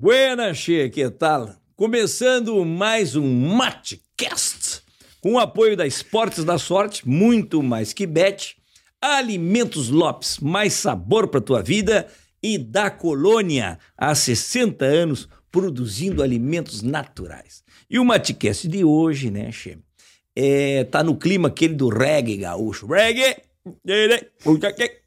Buenas, che, que tal? Começando mais um Matecast, com o apoio da Esportes da Sorte, muito mais que bet, Alimentos Lopes, mais sabor para tua vida e da Colônia, há 60 anos produzindo alimentos naturais. E o Matecast de hoje, né, che, é, tá no clima aquele do reggae gaúcho. Reggae!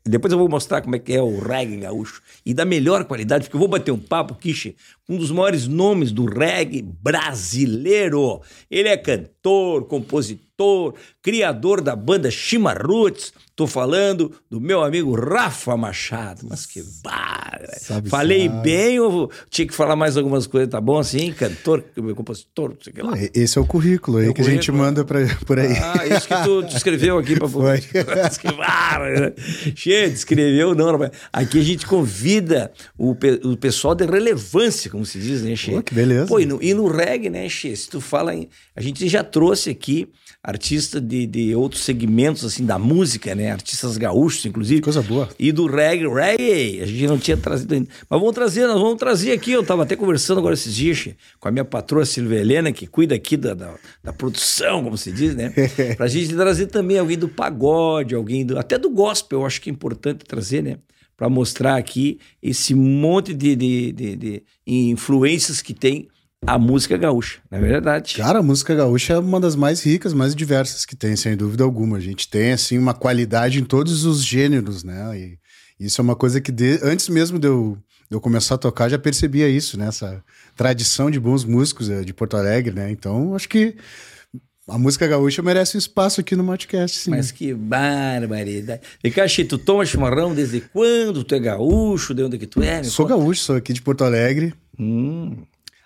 Depois eu vou mostrar como é que é o reggae gaúcho. E da melhor qualidade, porque eu vou bater um papo, Kishi, com um dos maiores nomes do reggae brasileiro. Ele é cantor, compositor, criador da banda Shima Roots. Tô falando do meu amigo Rafa Machado. Mas que barra. Falei sabe. bem ou tinha que falar mais algumas coisas? Tá bom assim? Cantor, compositor, não sei o que lá. Esse é o currículo aí é que currículo. a gente manda pra, por aí. Ah, isso que tu escreveu aqui pra... Foi. que barra. Cheio, descreveu não. Aqui a gente convida o, o pessoal de relevância, como se diz, né, Che? que beleza. Pô, e no, e no reggae, né, Che? Se tu fala em... A gente já trouxe aqui artista de, de outros segmentos, assim, da música, né? Artistas gaúchos, inclusive. Coisa boa. E do reggae. Reggae, a gente não tinha trazido ainda. Mas vamos trazer, nós vamos trazer aqui. Eu tava até conversando agora esses dias com a minha patroa Silvia Helena, que cuida aqui da, da, da produção, como se diz, né? pra gente trazer também alguém do pagode, alguém do... Até do gospel, eu acho que é importante trazer, né? Para mostrar aqui esse monte de, de, de, de influências que tem a música gaúcha, não é verdade? Cara, a música gaúcha é uma das mais ricas, mais diversas que tem, sem dúvida alguma. A gente tem, assim, uma qualidade em todos os gêneros, né? E isso é uma coisa que, de, antes mesmo de eu, de eu começar a tocar, já percebia isso, né? Essa tradição de bons músicos eh, de Porto Alegre, né? Então, acho que a música gaúcha merece um espaço aqui no podcast, sim. Mas que barbaridade. E Caxi, tu toma chimarrão desde quando? Tu é gaúcho? De onde é que tu é? sou conta. gaúcho, sou aqui de Porto Alegre. Hum.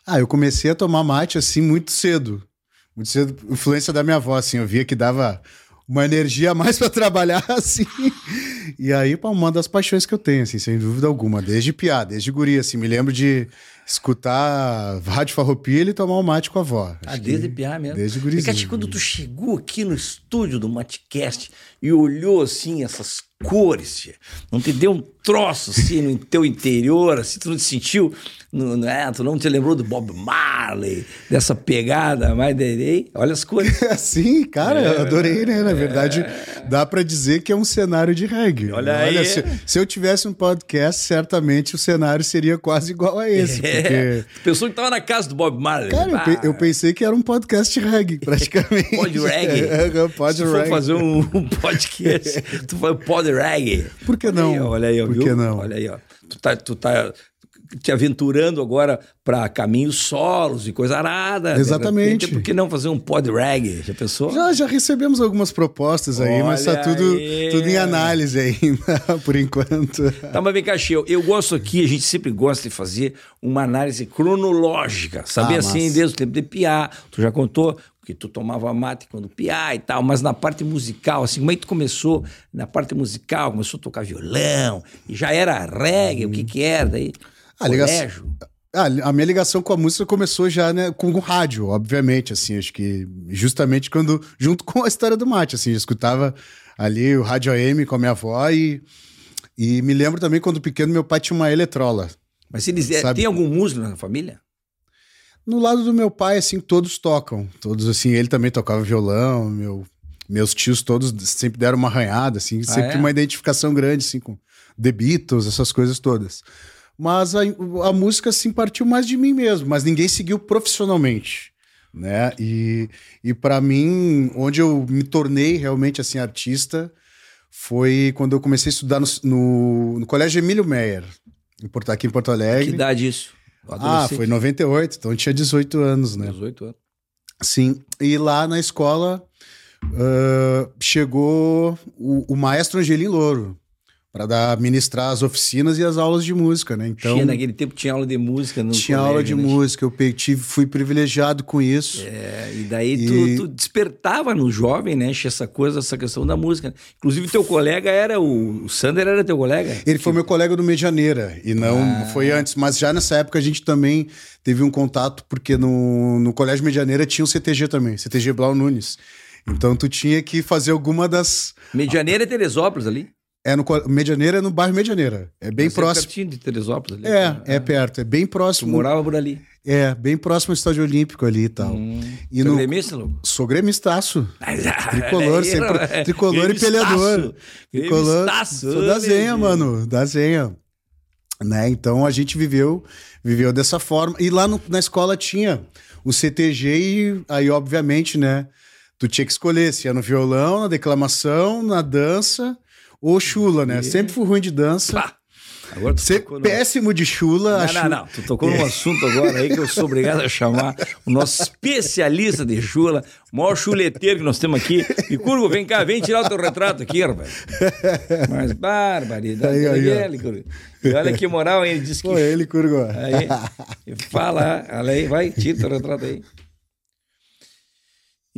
Ah, eu comecei a tomar mate assim muito cedo. Muito cedo, influência da minha avó, assim, eu via que dava uma energia a mais para trabalhar, assim. E aí, uma das paixões que eu tenho, assim, sem dúvida alguma, desde piá, desde guri, assim, me lembro de escutar Rádio Farroupilha e tomar um mate com a avó. Ah, Acho desde piá mesmo. Desde gurizinho. E, quando tu chegou aqui no estúdio do Matecast e olhou, assim, essas cores, tia, não te deu um troço, assim, no teu interior, assim, tu não te sentiu não, é, tu não te lembrou do Bob Marley, dessa pegada mais de. Olha as cores. Sim, cara, é, eu adorei, né? Na é, verdade, dá para dizer que é um cenário de reggae. Olha, Olha aí. Se, se, eu tivesse um podcast, certamente o cenário seria quase igual a esse. É. Porque... Pensou que tava na casa do Bob Marley. Cara, eu, pe eu, pensei que era um podcast reggae, praticamente. pod reggae. É, pod se reggae. for fazer um, um podcast, tu faz pod reggae. Por que não? Olha aí, ó, Por viu? que não? Olha aí, ó. Tu tá, tu tá te aventurando agora para caminhos solos e coisa arada. Exatamente. Repente, por que não fazer um pod reggae? Já pensou? Já, já recebemos algumas propostas aí, Olha mas tá tudo, tudo em análise ainda, por enquanto. Tá, mas vem cá, Chiu, eu gosto aqui, a gente sempre gosta de fazer uma análise cronológica, saber ah, assim, desde o tempo de Piá, tu já contou que tu tomava mate quando piá e tal, mas na parte musical, assim, como é que tu começou na parte musical, começou a tocar violão, e já era reggae, hum. o que que era daí? A ligação, a, a minha ligação com a música começou já né, com o rádio, obviamente, assim, acho que justamente quando, junto com a história do mate, assim, eu escutava ali o rádio AM com a minha avó e, e me lembro também quando pequeno meu pai tinha uma eletrola. Mas eles, é, tem algum músico na família? No lado do meu pai, assim, todos tocam, todos, assim, ele também tocava violão, meu, meus tios todos sempre deram uma arranhada, assim, ah, sempre é? uma identificação grande, assim, com The Beatles, essas coisas todas. Mas a, a música, assim, partiu mais de mim mesmo, mas ninguém seguiu profissionalmente, né? E, e para mim, onde eu me tornei realmente, assim, artista, foi quando eu comecei a estudar no, no, no Colégio Emílio Meyer, aqui em Porto Alegre. Que idade isso? Ah, foi em 98, então eu tinha 18 anos, né? 18 anos. Sim, e lá na escola uh, chegou o, o maestro Angelim Louro, para ministrar as oficinas e as aulas de música, né? Então tinha naquele tempo tinha aula de música no tinha colégio, aula de né? música, eu tive, fui privilegiado com isso. É, e daí e... Tu, tu, despertava no jovem, né? Essa coisa, essa questão da música. Inclusive teu colega era o, o Sander era teu colega? Ele foi meu colega do Medianeira e não ah. foi antes, mas já nessa época a gente também teve um contato porque no, no colégio Medianeira tinha o CTG também, CTG Blau Nunes. Então tu tinha que fazer alguma das Medianeira é Teresópolis ali. É no Medianeira, é no bairro Medianeira. É bem Mas é próximo. É pertinho de Teresópolis ali. É, é, é perto, é bem próximo. Tu morava por ali. É, bem próximo ao estádio olímpico ali e tal. Hum. E no... gremista, Lu? Sou gremistaço. tricolor, sempre. Tricolor e peleador. Tricolor. Sou da Zenha, mano. Da Zenha. Né? Então a gente viveu, viveu dessa forma. E lá no, na escola tinha o CTG e aí, obviamente, né? Tu tinha que escolher se ia no violão, na declamação, na dança ou chula, né? Sempre fui ruim de dança. Pá. Agora tu Ser no... péssimo de chula. Não, não, não. Tu tocou num assunto agora aí que eu sou obrigado a chamar o nosso especialista de chula, o maior chuleteiro que nós temos aqui. E Curvo, vem cá, vem tirar o teu retrato aqui, rapaz. Mas barbaridade. Aí, aí, ele. E olha que moral, hein? Ele disse que. Foi ele, Curvo. Aí, fala, olha aí, vai, tira o teu retrato aí.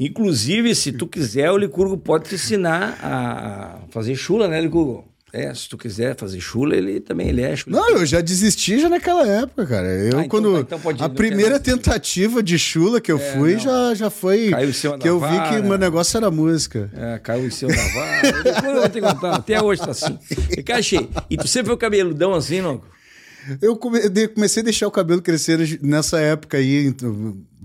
Inclusive, se tu quiser, o Licurgo pode te ensinar a fazer chula, né, Licurgo? É, se tu quiser fazer chula, ele também ele é chula. Não, eu já desisti já naquela época, cara. Eu ah, então, quando então pode, a primeira tentativa de chula que eu é, fui já, já foi caiu em cima que eu vi que o meu negócio era música. É, caiu em cima da vara. Depois eu vou te contar, até hoje tá assim. E cachê, e tu sempre foi cabeludão assim, não? Eu comecei a deixar o cabelo crescer nessa época aí,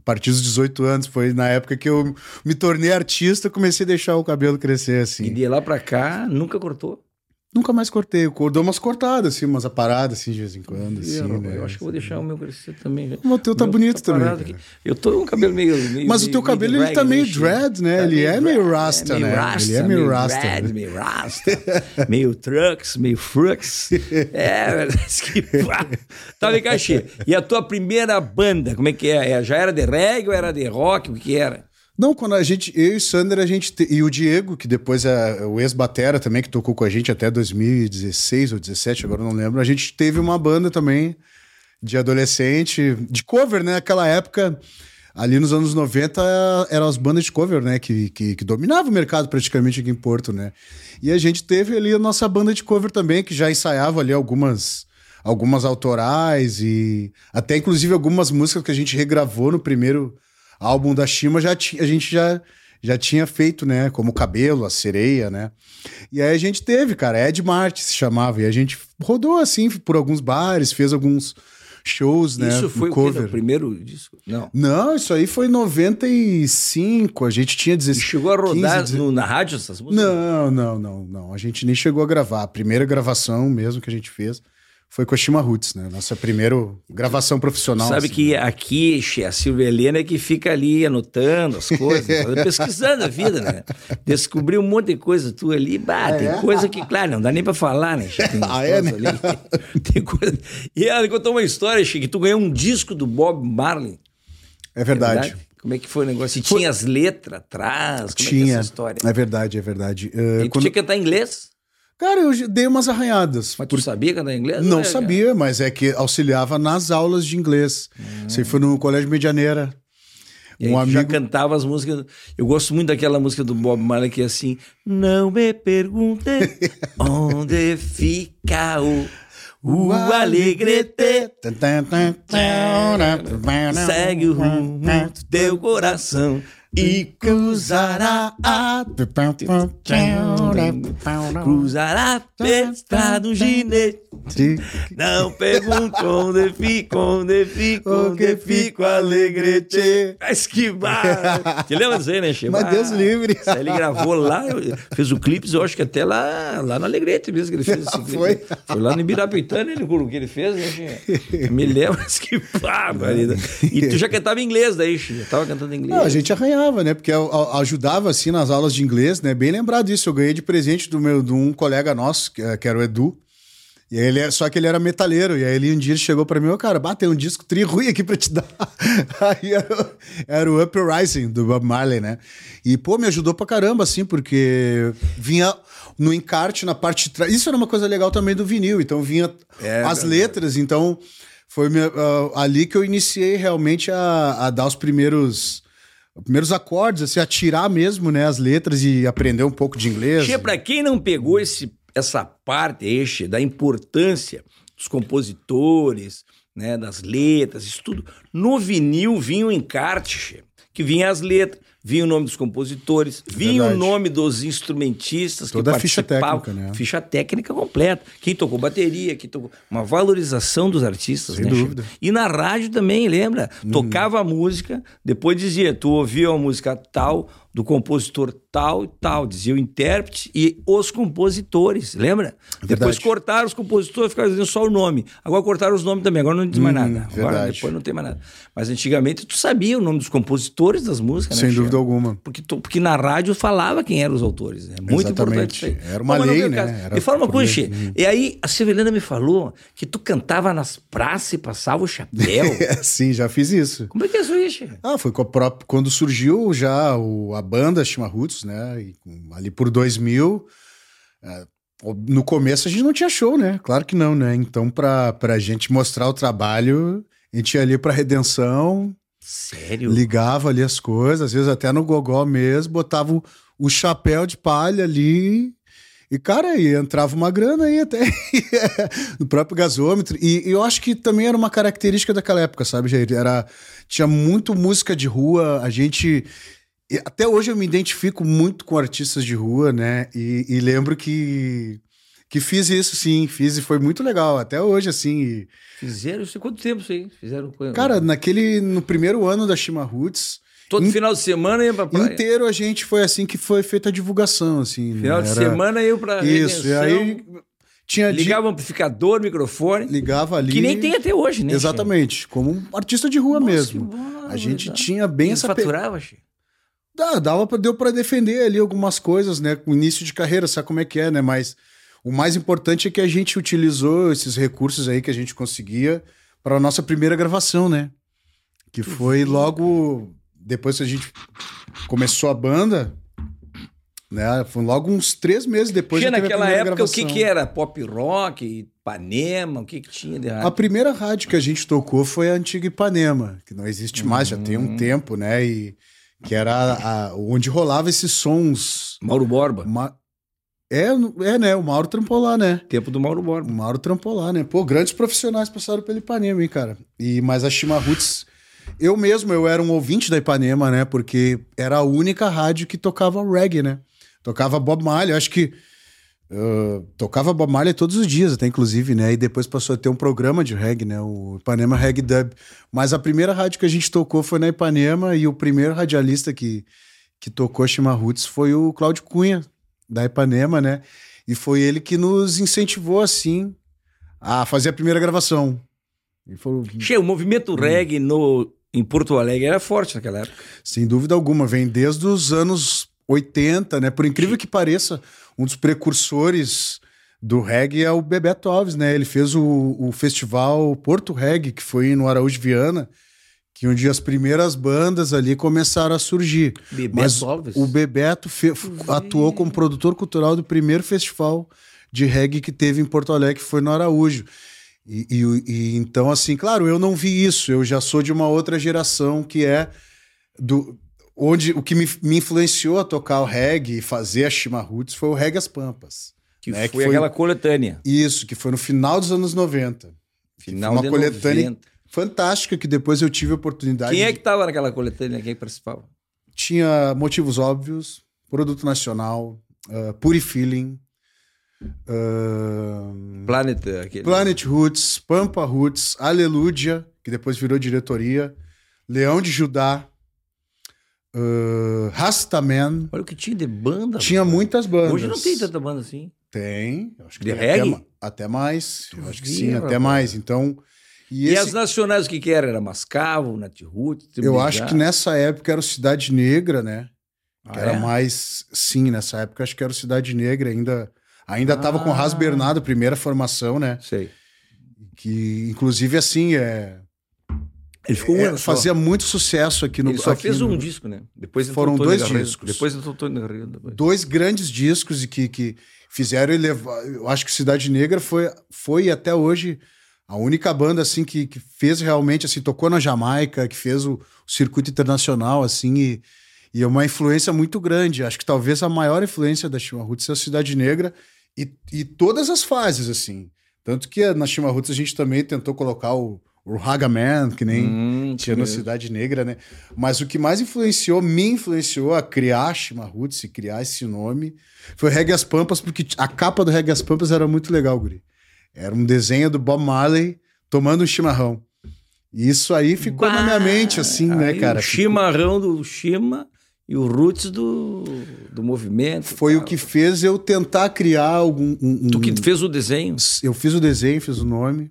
partir dos 18 anos, foi na época que eu me tornei artista, comecei a deixar o cabelo crescer assim. E de lá pra cá, nunca cortou? Nunca mais cortei. Eu dou umas cortadas, assim, umas aparadas, assim, de vez em quando. Assim, eu, né? eu acho que vou deixar o meu crescer também. O teu tá bonito tá também. Eu tô com o cabelo meio. meio Mas o teu cabelo, meio ele tá meio dread, né? Tá ele meio é meio rasta, é né? Rasta, ele é meio, rasta. Dread, né? Meio rasta. meio trucks, meio frux. É, que. tá, cá, E a tua primeira banda, como é que é? é? Já era de reggae ou era de rock? O que era? Não, quando a gente, eu e o Sander, a gente. Te, e o Diego, que depois é o ex-batera também, que tocou com a gente até 2016 ou 2017, agora não lembro. A gente teve uma banda também de adolescente, de cover, né? Naquela época, ali nos anos 90, eram as bandas de cover, né? Que, que, que dominavam o mercado praticamente aqui em Porto, né? E a gente teve ali a nossa banda de cover também, que já ensaiava ali algumas algumas autorais e até inclusive algumas músicas que a gente regravou no primeiro álbum da Shima já a gente já, já tinha feito, né? Como o Cabelo, a Sereia, né? E aí a gente teve, cara, Ed Marte se chamava. E a gente rodou assim por alguns bares, fez alguns shows, né? Isso foi cover. o, primeiro disco? Não. Não, isso aí foi em 95. A gente tinha 16. E chegou a rodar 15, no, na rádio essas músicas? Não, não, não, não. A gente nem chegou a gravar. A primeira gravação mesmo que a gente fez foi com a Shima Roots, né? Nossa primeira gravação profissional. Sabe assim, que né? aqui a Silvia Helena é que fica ali anotando as coisas, pesquisando a vida, né? Descobriu um monte de coisa tu ali, bah, ah, tem é? coisa que, claro, não dá nem pra falar, né? Tem ah, é, né? ali. tem coisa... E ela contou uma história, Chico, que tu ganhou um disco do Bob Marley. É verdade. É verdade? Como é que foi o negócio? E foi... tinha as letras atrás? Como tinha. é que é essa história? É verdade, é verdade. Uh, e tu quando... tinha que cantar em inglês? Cara, eu dei umas arranhadas. Mas tu por... sabia cantar inglês? Não, é, sabia, cara? mas é que auxiliava nas aulas de inglês. Hum. Você foi no Colégio Medianeira. E um amigo... já cantava as músicas. Eu gosto muito daquela música do Bob Marley que é assim: Não me pergunte onde fica o. O alegrete segue o rumo do teu coração e cruzará a cruzará a pesta do ginete não pergunto onde fico, onde fico, onde fico alegrete. Mas que barra! Te lembra disso aí, né, Che? Mas Deus livre. Ele gravou lá, fez o clipe, eu acho que até lá, lá no Alegrete mesmo que ele fez esse clipe. Foi? Foi lá no Ibirapitã, né, o que ele fez, né, Che? Me lembro, mas que barra! E tu já cantava inglês daí, Che? Já tava cantando inglês. Não, a gente arranhava, né, porque ajudava, assim, nas aulas de inglês, né, bem lembrado disso. Eu ganhei de presente do meu, de um colega nosso, que era o Edu, e ele é, só que ele era metaleiro. E aí ele um dia chegou para mim, ô oh, cara, bate um disco tri ruim aqui pra te dar. aí era, era, o Uprising do Bob Marley, né? E, pô, me ajudou pra caramba, assim, porque vinha no encarte, na parte de trás. Isso era uma coisa legal também do vinil. Então vinha é, as letras, então foi uh, ali que eu iniciei realmente a, a dar os primeiros primeiros acordes, assim, a tirar mesmo, né, as letras e aprender um pouco de inglês. Che, pra quem não pegou esse essa parte este da importância dos compositores, né, das letras, isso tudo. No vinil vinha o encarte, que vinha as letras, vinha o nome dos compositores, vinha Verdade. o nome dos instrumentistas Toda que a ficha técnica, né? Ficha técnica completa. Quem tocou bateria, quem tocou... Uma valorização dos artistas, Sem né? dúvida. E na rádio também, lembra? Hum. Tocava a música, depois dizia, tu ouviu a música tal do compositor tal e tal, dizia o intérprete e os compositores, lembra? Verdade. Depois cortaram os compositores, ficaram dizendo só o nome. Agora cortaram os nomes também, agora não diz mais hum, nada. Agora verdade. depois não tem mais nada. Mas antigamente tu sabia o nome dos compositores das músicas, né? Sem dúvida alguma. Porque, tu, porque na rádio falava quem eram os autores. É muito Exatamente. importante Era uma lei, né? Era me fala uma coisa, Xê. Hum. E aí a Severina me falou que tu cantava nas praças e passava o chapéu. Sim, já fiz isso. Como é que é isso, Xê? Ah, foi própria, quando surgiu já o, a banda Chima Roots, né? Ali por 2000, é, no começo a gente não tinha show, né? Claro que não, né? Então, pra, pra gente mostrar o trabalho, a gente ia ali pra Redenção. Sério? Ligava ali as coisas, às vezes até no gogó mesmo, botava o, o chapéu de palha ali e, cara, aí entrava uma grana aí até no próprio gasômetro. E, e, eu acho que também era uma característica daquela época, sabe, Jair? Era, tinha muito música de rua, a gente até hoje eu me identifico muito com artistas de rua, né? E, e, lembro que, que fiz isso, sim, fiz e foi muito legal. Até hoje, assim. E... Fizeram isso? Quanto tempo aí? Fizeram Cara, naquele. No primeiro ano da Shima Roots. Todo in... final de semana ia pra praia. Inteiro a gente foi assim que foi feita a divulgação, assim. Né? Final né? de semana ia pra Isso, e aí. Tinha Ligava di... amplificador, microfone. Ligava ali. Que nem tem até hoje, né? Exatamente. Como um artista de rua Nossa, mesmo. A gente tinha bem essa. faturava, pe... Dá, dava pra, deu para defender ali algumas coisas, né? Com início de carreira, sabe como é que é, né? Mas o mais importante é que a gente utilizou esses recursos aí que a gente conseguia para a nossa primeira gravação, né? Que foi logo depois que a gente começou a banda, né? Foi logo uns três meses depois tinha naquela época gravação. o que, que era? Pop rock, Ipanema, o que, que tinha de rádio? A primeira rádio que a gente tocou foi a antiga Ipanema, que não existe mais, já tem um uhum. tempo, né? E que era a, onde rolava esses sons. Mauro Borba. Ma... É, é, né? O Mauro trampou lá, né? Tempo do Mauro Borba. O Mauro trampou lá, né? Pô, grandes profissionais passaram pelo Ipanema, hein, cara? E, mas a Shima Roots, eu mesmo, eu era um ouvinte da Ipanema, né? Porque era a única rádio que tocava reggae, né? Tocava Bob Marley. Eu acho que Uh, tocava Bob Marley todos os dias, até inclusive, né? E depois passou a ter um programa de reggae, né? O Ipanema Reggae Dub. Mas a primeira rádio que a gente tocou foi na Ipanema e o primeiro radialista que, que tocou Shima Roots foi o Cláudio Cunha, da Ipanema, né? E foi ele que nos incentivou, assim, a fazer a primeira gravação. E falou... Che, o movimento hum. reggae no, em Porto Alegre era forte naquela época. Sem dúvida alguma, vem desde os anos 80, né? Por incrível que pareça, um dos precursores do reggae é o Bebeto Alves, né? Ele fez o, o festival Porto Reggae, que foi no Araújo Viana, que onde as primeiras bandas ali começaram a surgir. Bebeto Mas Alves? o Bebeto fe... atuou como produtor cultural do primeiro festival de reggae que teve em Porto Alegre, que foi no Araújo. E, e, e, então, assim, claro, eu não vi isso, eu já sou de uma outra geração que é do, onde o que me, me, influenciou a tocar o reggae e fazer a Shima Roots foi o Reggae As Pampas. Que, né? foi, que foi aquela coletânea. Isso, que foi no final dos anos 90. Final uma de coletânea 90. fantástica que depois eu tive a oportunidade. Quem é que estava naquela coletânea? Quem participava? Tinha Motivos Óbvios, Produto Nacional, uh, Puri Feeling, uh, Planet, aquele... Planet Roots, Pampa Roots, Aleluia, que depois virou diretoria, Leão de Judá, Uh, Rastaman. Olha o que tinha de banda. Tinha cara. muitas bandas. Hoje não tem tanta banda assim. Tem. Acho que de reggae? Até, até mais. Eu acho que sim, até mais. Então. E, e esse... as nacionais o que, que era? Era Mascavo, Natirut? Eu acho que nessa época era Cidade Negra, né? Ah, era é? mais. Sim, nessa época acho que era Cidade Negra ainda. Ainda estava ah. com o Ras Bernardo, primeira formação, né? Sei. Que, inclusive, assim, é ele ficou um é, fazia muito sucesso aqui no Ele só fez no... um disco, né? Depois foram dois discos. Depois entrou Tony Garrido. Dois grandes discos e que, que fizeram ele levar. Eu acho que Cidade Negra foi, foi até hoje a única banda assim que, que fez realmente assim tocou na Jamaica, que fez o, o circuito internacional assim e, e é uma influência muito grande. Acho que talvez a maior influência da Chima Roots é a Cidade Negra e, e todas as fases assim. Tanto que na Chima Roots a gente também tentou colocar o o Raga Man, que nem hum, tinha no Cidade Negra, né? Mas o que mais influenciou, me influenciou a criar Shima Roots e criar esse nome foi o Reggae as Pampas, porque a capa do Reggae as Pampas era muito legal, Guri. Era um desenho do Bob Marley tomando um chimarrão. E isso aí ficou bah, na minha mente, assim, né, cara? O chimarrão do Shima e o roots do, do movimento. Foi o que fez eu tentar criar algum. Um, tu que fez o desenho? Eu fiz o desenho, fiz o nome.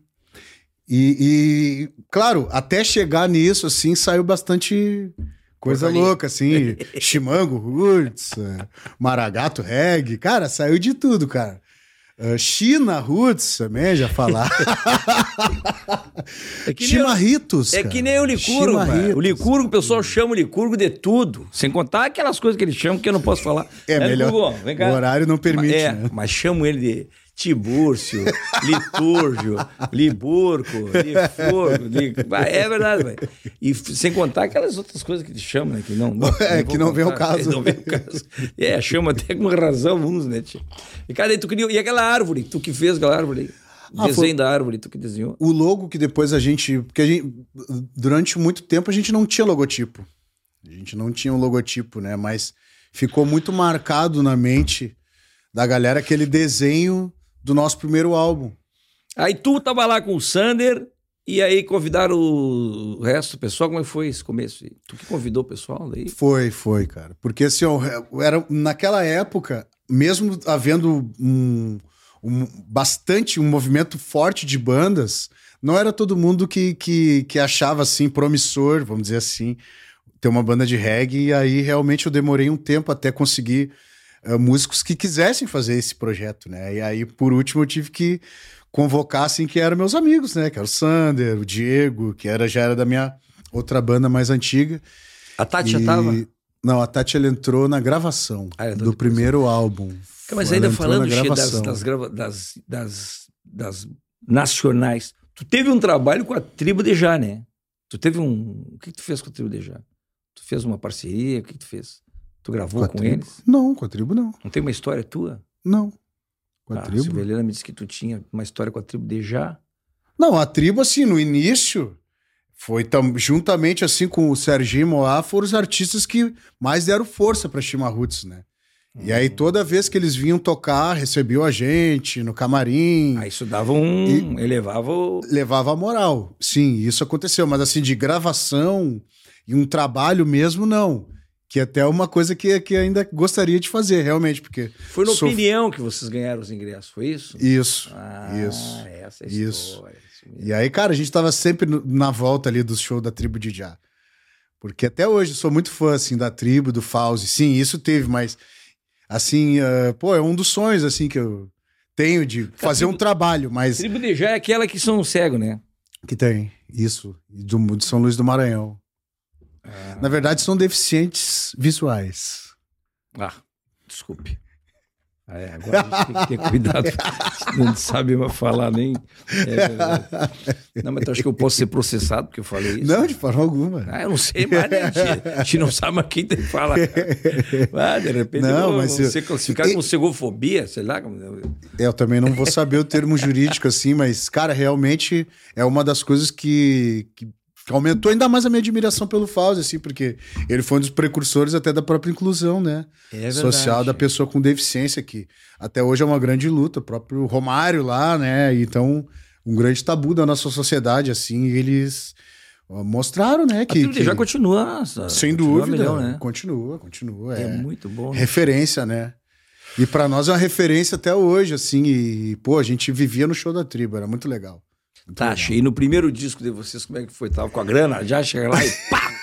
E, e, claro, até chegar nisso, assim, saiu bastante coisa louca, assim. Chimango, Roots, é, Maragato Reggae. Cara, saiu de tudo, cara. Uh, China Roots também, já falar. é Chimarritos. É que nem o Licurgo, O Licurgo, o pessoal chama o Licurgo de tudo. Sem contar aquelas coisas que eles chamam que eu não posso falar. É, é melhor. Licurgo, o horário não permite. É, né? mas chamo ele de Tibúrcio, Litúrgio, Liburco, Lifurgo, li... é verdade, velho. E sem contar aquelas outras coisas que eles chamam, né? Que não, não é, que não vem o caso. não vem o caso. É, chama até com razão uns, né, tio? E, cara, tu queria... E aquela árvore, tu que fez aquela árvore ah, Desenho foi... da árvore, tu que desenhou. O logo que depois a gente. Porque a gente. Durante muito tempo a gente não tinha logotipo. A gente não tinha um logotipo, né? Mas ficou muito marcado na mente da galera aquele desenho do nosso primeiro álbum. Aí tu tava lá com o Sander e aí convidaram o resto do pessoal. Como é foi esse começo? Tu que convidou o pessoal daí? Foi, foi, cara. Porque assim, era, naquela época, mesmo havendo um, um, bastante, um movimento forte de bandas, não era todo mundo que, que, que achava assim promissor, vamos dizer assim, ter uma banda de reggae. E aí realmente eu demorei um tempo até conseguir uh, músicos que quisessem fazer esse projeto, né? E aí, por último, eu tive que convocar, assim, que eram meus amigos, né? Que era o Sander, o Diego, que era, já era da minha outra banda mais antiga. A Tati e... já tava? Não, a Tati ela entrou na gravação ah, do primeiro álbum. Mas ainda falando das, das, das, das, das nacionais, tu teve um trabalho com a Tribo de Já, né? Tu teve um. O que, que tu fez com a Tribo de Já? Tu fez uma parceria? O que, que tu fez? Tu gravou com, com eles? Não, com a tribo não. Não tem uma história tua? Não. Com a ah, tribo? A Silvelena me disse que tu tinha uma história com a tribo de já. Não, a tribo, assim, no início, foi tam, juntamente assim com o Serginho Moá, foram os artistas que mais deram força para Chimarruts, né? E aí, uhum. toda vez que eles vinham tocar, recebiam a gente no camarim. Aí isso dava um. elevava o... Levava a moral. Sim, isso aconteceu. Mas assim, de gravação e um trabalho mesmo, não. Que até é uma coisa que, que ainda gostaria de fazer, realmente, porque... Foi na sou... opinião que vocês ganharam os ingressos, foi isso? Isso, ah, isso. essa é a isso. E aí, cara, a gente tava sempre na volta ali do show da tribo de Já. Porque até hoje eu sou muito fã, assim, da tribo, do Fauzi. Sim, isso teve, mas, assim, uh, pô, é um dos sonhos, assim, que eu tenho de fazer tribo, um trabalho, mas... A tribo de Já é aquela que são cego, né? Que tem, isso. Do, de São Luís do Maranhão. Ah. Na verdade, são deficientes visuais. Ah, desculpe. É, agora a gente tem que ter cuidado, não sabe falar nem. É, não, mas tu acha que eu posso ser processado porque eu falei isso? Não, de forma alguma. Ah, eu não sei mais, né? A gente não sabe mais quem tem que falar. Ah, de repente não, eu mas vou ser classificado eu... como cegofobia, sei lá. É, eu também não vou saber o termo jurídico assim, mas, cara, realmente é uma das coisas que, que aumentou ainda mais a minha admiração pelo Fauzi, assim, porque ele foi um dos precursores até da própria inclusão, né? É Social da pessoa com deficiência, que até hoje é uma grande luta. O próprio Romário lá, né? Então, um grande tabu da nossa sociedade, assim, eles mostraram, né? Que, que já continua. Sem continua dúvida. Melhor, né? Continua, continua. É, é muito bom. Referência, né? E para nós é uma referência até hoje, assim. E, pô, a gente vivia no show da tribo, era muito legal. Tá, achei. no primeiro disco de vocês, como é que foi? Tava com a grana, já chega lá e pá!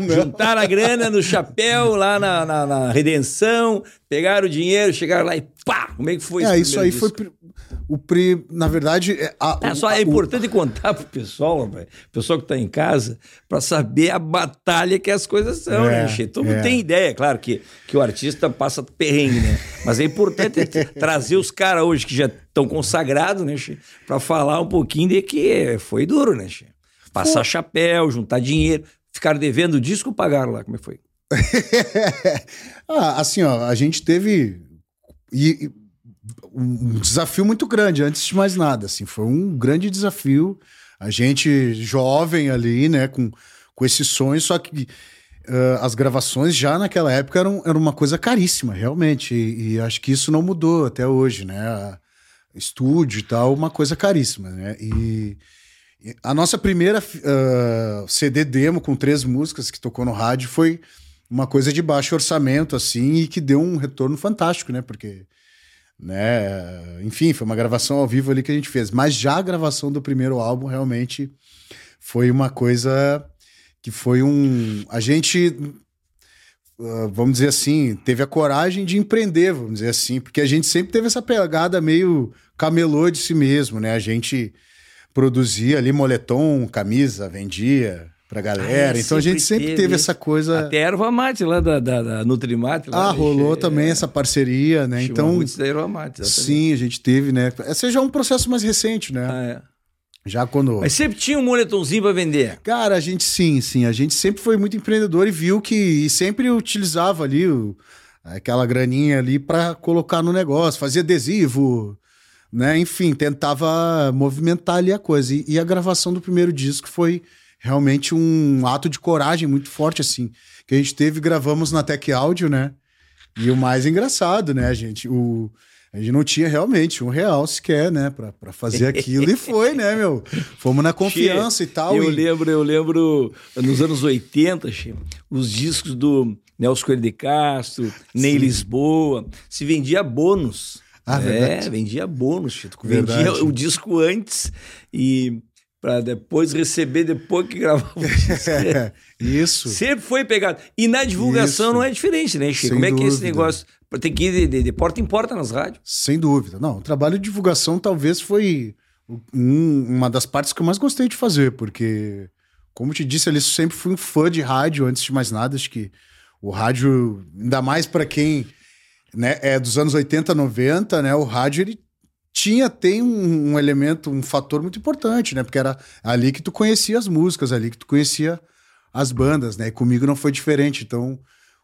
Juntaram a grana no chapéu, lá na, na, na, Redenção, pegaram o dinheiro, chegaram lá e pá! Como é que foi É, isso aí disco? foi o pri, na verdade, é, a, é, só é importante o... contar pro pessoal, véio, pessoal que tá em casa, para saber a batalha que as coisas são, é, né? Todo mundo é. tem ideia, claro que, que o artista passa perrengue, né? Mas é importante trazer os caras hoje que já estão consagrados, né? Para falar um pouquinho de que foi duro, né, Che? Passar Pô. chapéu, juntar dinheiro, ficar devendo o disco pagaram lá, como é que foi? ah, assim, ó, a gente teve e, um desafio muito grande, antes de mais nada. Assim, foi um grande desafio A gente jovem ali, né, com, com esse sonho, só que uh, as gravações já naquela época eram, eram uma coisa caríssima, realmente. E, e acho que isso não mudou até hoje, né? A, estúdio e tal, uma coisa caríssima, né? E, a nossa primeira uh, CD demo com três músicas que tocou no rádio foi uma coisa de baixo orçamento, assim, e que deu um retorno fantástico, né? Porque né? Enfim, foi uma gravação ao vivo ali que a gente fez. Mas já a gravação do primeiro álbum realmente foi uma coisa que foi um. A gente, uh, vamos dizer assim, teve a coragem de empreender, vamos dizer assim, porque a gente sempre teve essa pegada meio camelô de si mesmo, né? A gente produzia ali moletom, camisa, vendia, pra galera. Ah, então a gente sempre teve, teve essa coisa. Até erva mate lá da, da, da Nutrimate. Lá, ah, rolou é... também essa parceria, né? Então. Muitos da erva mate. Sim, a gente teve, né? Esse já é um processo mais recente, né? Ah, é. Já quando. Mas sempre tinha um moletomzinho para vender. Cara, a gente sim, sim. A gente sempre foi muito empreendedor e viu que. E sempre utilizava ali o, aquela graninha ali para colocar no negócio, fazia adesivo, né? Enfim, tentava movimentar ali a coisa. E, e a gravação do primeiro disco foi realmente um ato de coragem muito forte, assim. Que a gente teve, gravamos na Tech Audio, né? E o mais engraçado, né, gente? O, a gente não tinha realmente um real sequer, né, pra, pra fazer aquilo. e foi, né, meu? Fomos na confiança e tal. Eu e... lembro, eu lembro, nos anos 80, che, os discos do Nelson Coelho de Castro, Ney Lisboa, se vendia bônus. Ah, é, verdade. vendia bônus, Chico. Vendia verdade. o disco antes e para depois receber depois que gravava o disco. Isso. Sempre foi pegado. E na divulgação Isso. não é diferente, né, Chico? Sem Como é que é esse negócio? Tem que ir de, de, de, porta em porta nas rádios. Sem dúvida. Não, o trabalho de divulgação talvez foi um, uma das partes que eu mais gostei de fazer, porque, como te disse ali, sempre fui um fã de rádio antes de mais nada. Acho que o rádio, ainda mais para quem né, é dos anos 80, 90, né? O rádio ele tinha, tem um, um, elemento, um fator muito importante, né? Porque era ali que tu conhecia as músicas, ali que tu conhecia as bandas, né? E comigo não foi diferente. Então,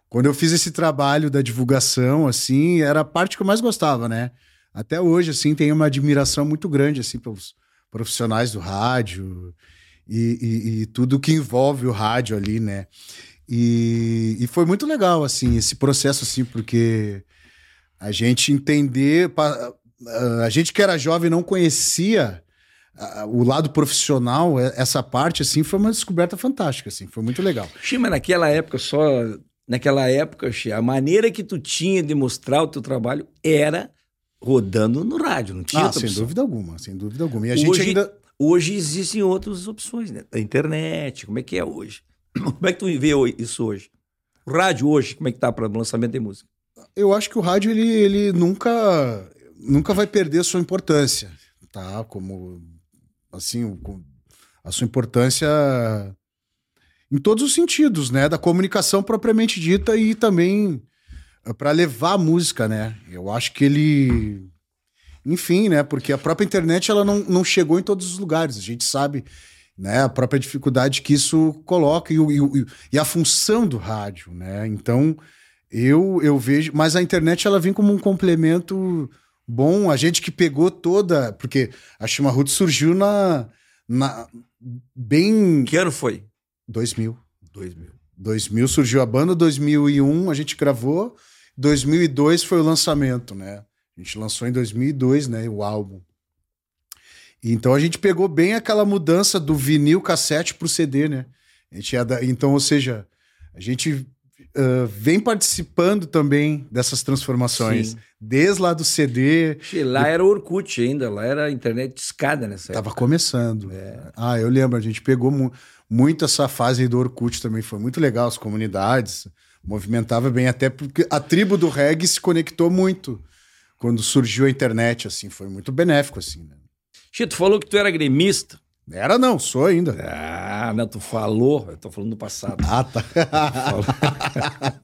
quando eu fiz esse trabalho da divulgação, assim, era a parte que eu mais gostava, né? Até hoje, assim, tenho uma admiração muito grande, assim, pelos profissionais do rádio e, e, e tudo que envolve o rádio ali, né? E, e foi muito legal, assim, esse processo, assim, porque a gente entender a gente que era jovem não conhecia o lado profissional, é, essa parte, assim, foi uma descoberta fantástica, assim, foi muito legal. Xima, naquela época só, naquela época, a maneira que tu tinha de mostrar o teu trabalho era rodando no rádio, não tinha ah, sem opção. dúvida alguma, sem dúvida alguma. E a hoje, gente ainda... Hoje existem outras opções, né? A internet, como é que é hoje? Como é que tu vê isso hoje? O rádio hoje, como é que tá para o lançamento de música? Eu acho que o rádio, ele, ele nunca nunca vai perder sua importância, tá? Como assim, a sua importância em todos os sentidos, né? Da comunicação propriamente dita e também eh, para levar a música, né? Eu acho que ele enfim, né? Porque a própria internet ela não, não chegou em todos os lugares. A gente sabe né, a própria dificuldade que isso coloca e, e, e, a função do rádio, né? Então eu, eu vejo, mas a internet ela vem como um complemento bom. A gente que pegou toda. Porque a Chimarruto surgiu na, na. Bem. Que ano foi? 2000. 2000. 2000 surgiu a banda, 2001 a gente gravou, 2002 foi o lançamento, né? A gente lançou em 2002, né, o álbum. Então a gente pegou bem aquela mudança do vinil cassete pro CD, né? A gente. Então, ou seja, a gente uh, vem participando também dessas transformações. Sim. Desde lá do CD. Lá era o Orkut ainda, lá era a internet escada nessa Tava época. começando. É. Ah, eu lembro, a gente pegou mu muito essa fase do Orkut também, foi muito legal, as comunidades, movimentava bem, até porque a tribo do reggae se conectou muito quando surgiu a internet, assim, foi muito benéfico, assim, né? Chito, falou que tu era gremista. Era não, sou ainda. Ah, não, tu falou, eu tô falando do passado. Ah, tá.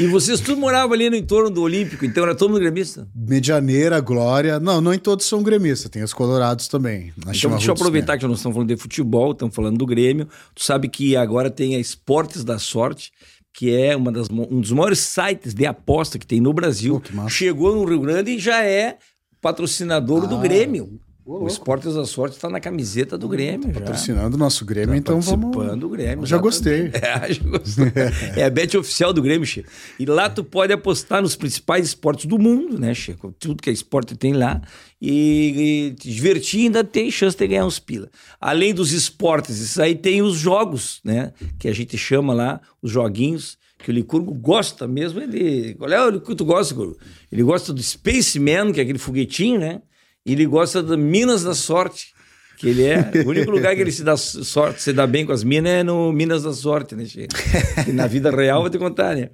e vocês tudo moravam ali no entorno do Olímpico, então era todo mundo gremista? Medianeira, Glória. Não, não em todos são gremistas, tem os colorados também. Então deixa eu aproveitar né? que nós estamos falando de futebol, estamos falando do Grêmio. Tu sabe que agora tem a Esportes da Sorte, que é uma das, um dos maiores sites de aposta que tem no Brasil. Oh, Chegou no Rio Grande e já é patrocinador ah. do Grêmio. O Esportes da Sorte está na camiseta do Grêmio. Tá patrocinando o nosso Grêmio, tá então vamos. Participando do Grêmio. Já gostei. É, já gostei. é a bet oficial do Grêmio, Chico. E lá tu pode apostar nos principais esportes do mundo, né, Chico? Tudo que é esporte tem lá. E, e te divertir ainda tem chance de ganhar uns pila. Além dos esportes, isso aí tem os jogos, né? Que a gente chama lá, os joguinhos que o Licurgo gosta mesmo. Ele, qual é o que tu gosta, Licurgo? Ele gosta do Spaceman, que é aquele foguetinho, né? Ele gosta da Minas da Sorte, que ele é o único lugar que ele se dá sorte, se dá bem com as minas é no Minas da Sorte, né, Che? E na vida real vou te contar, né?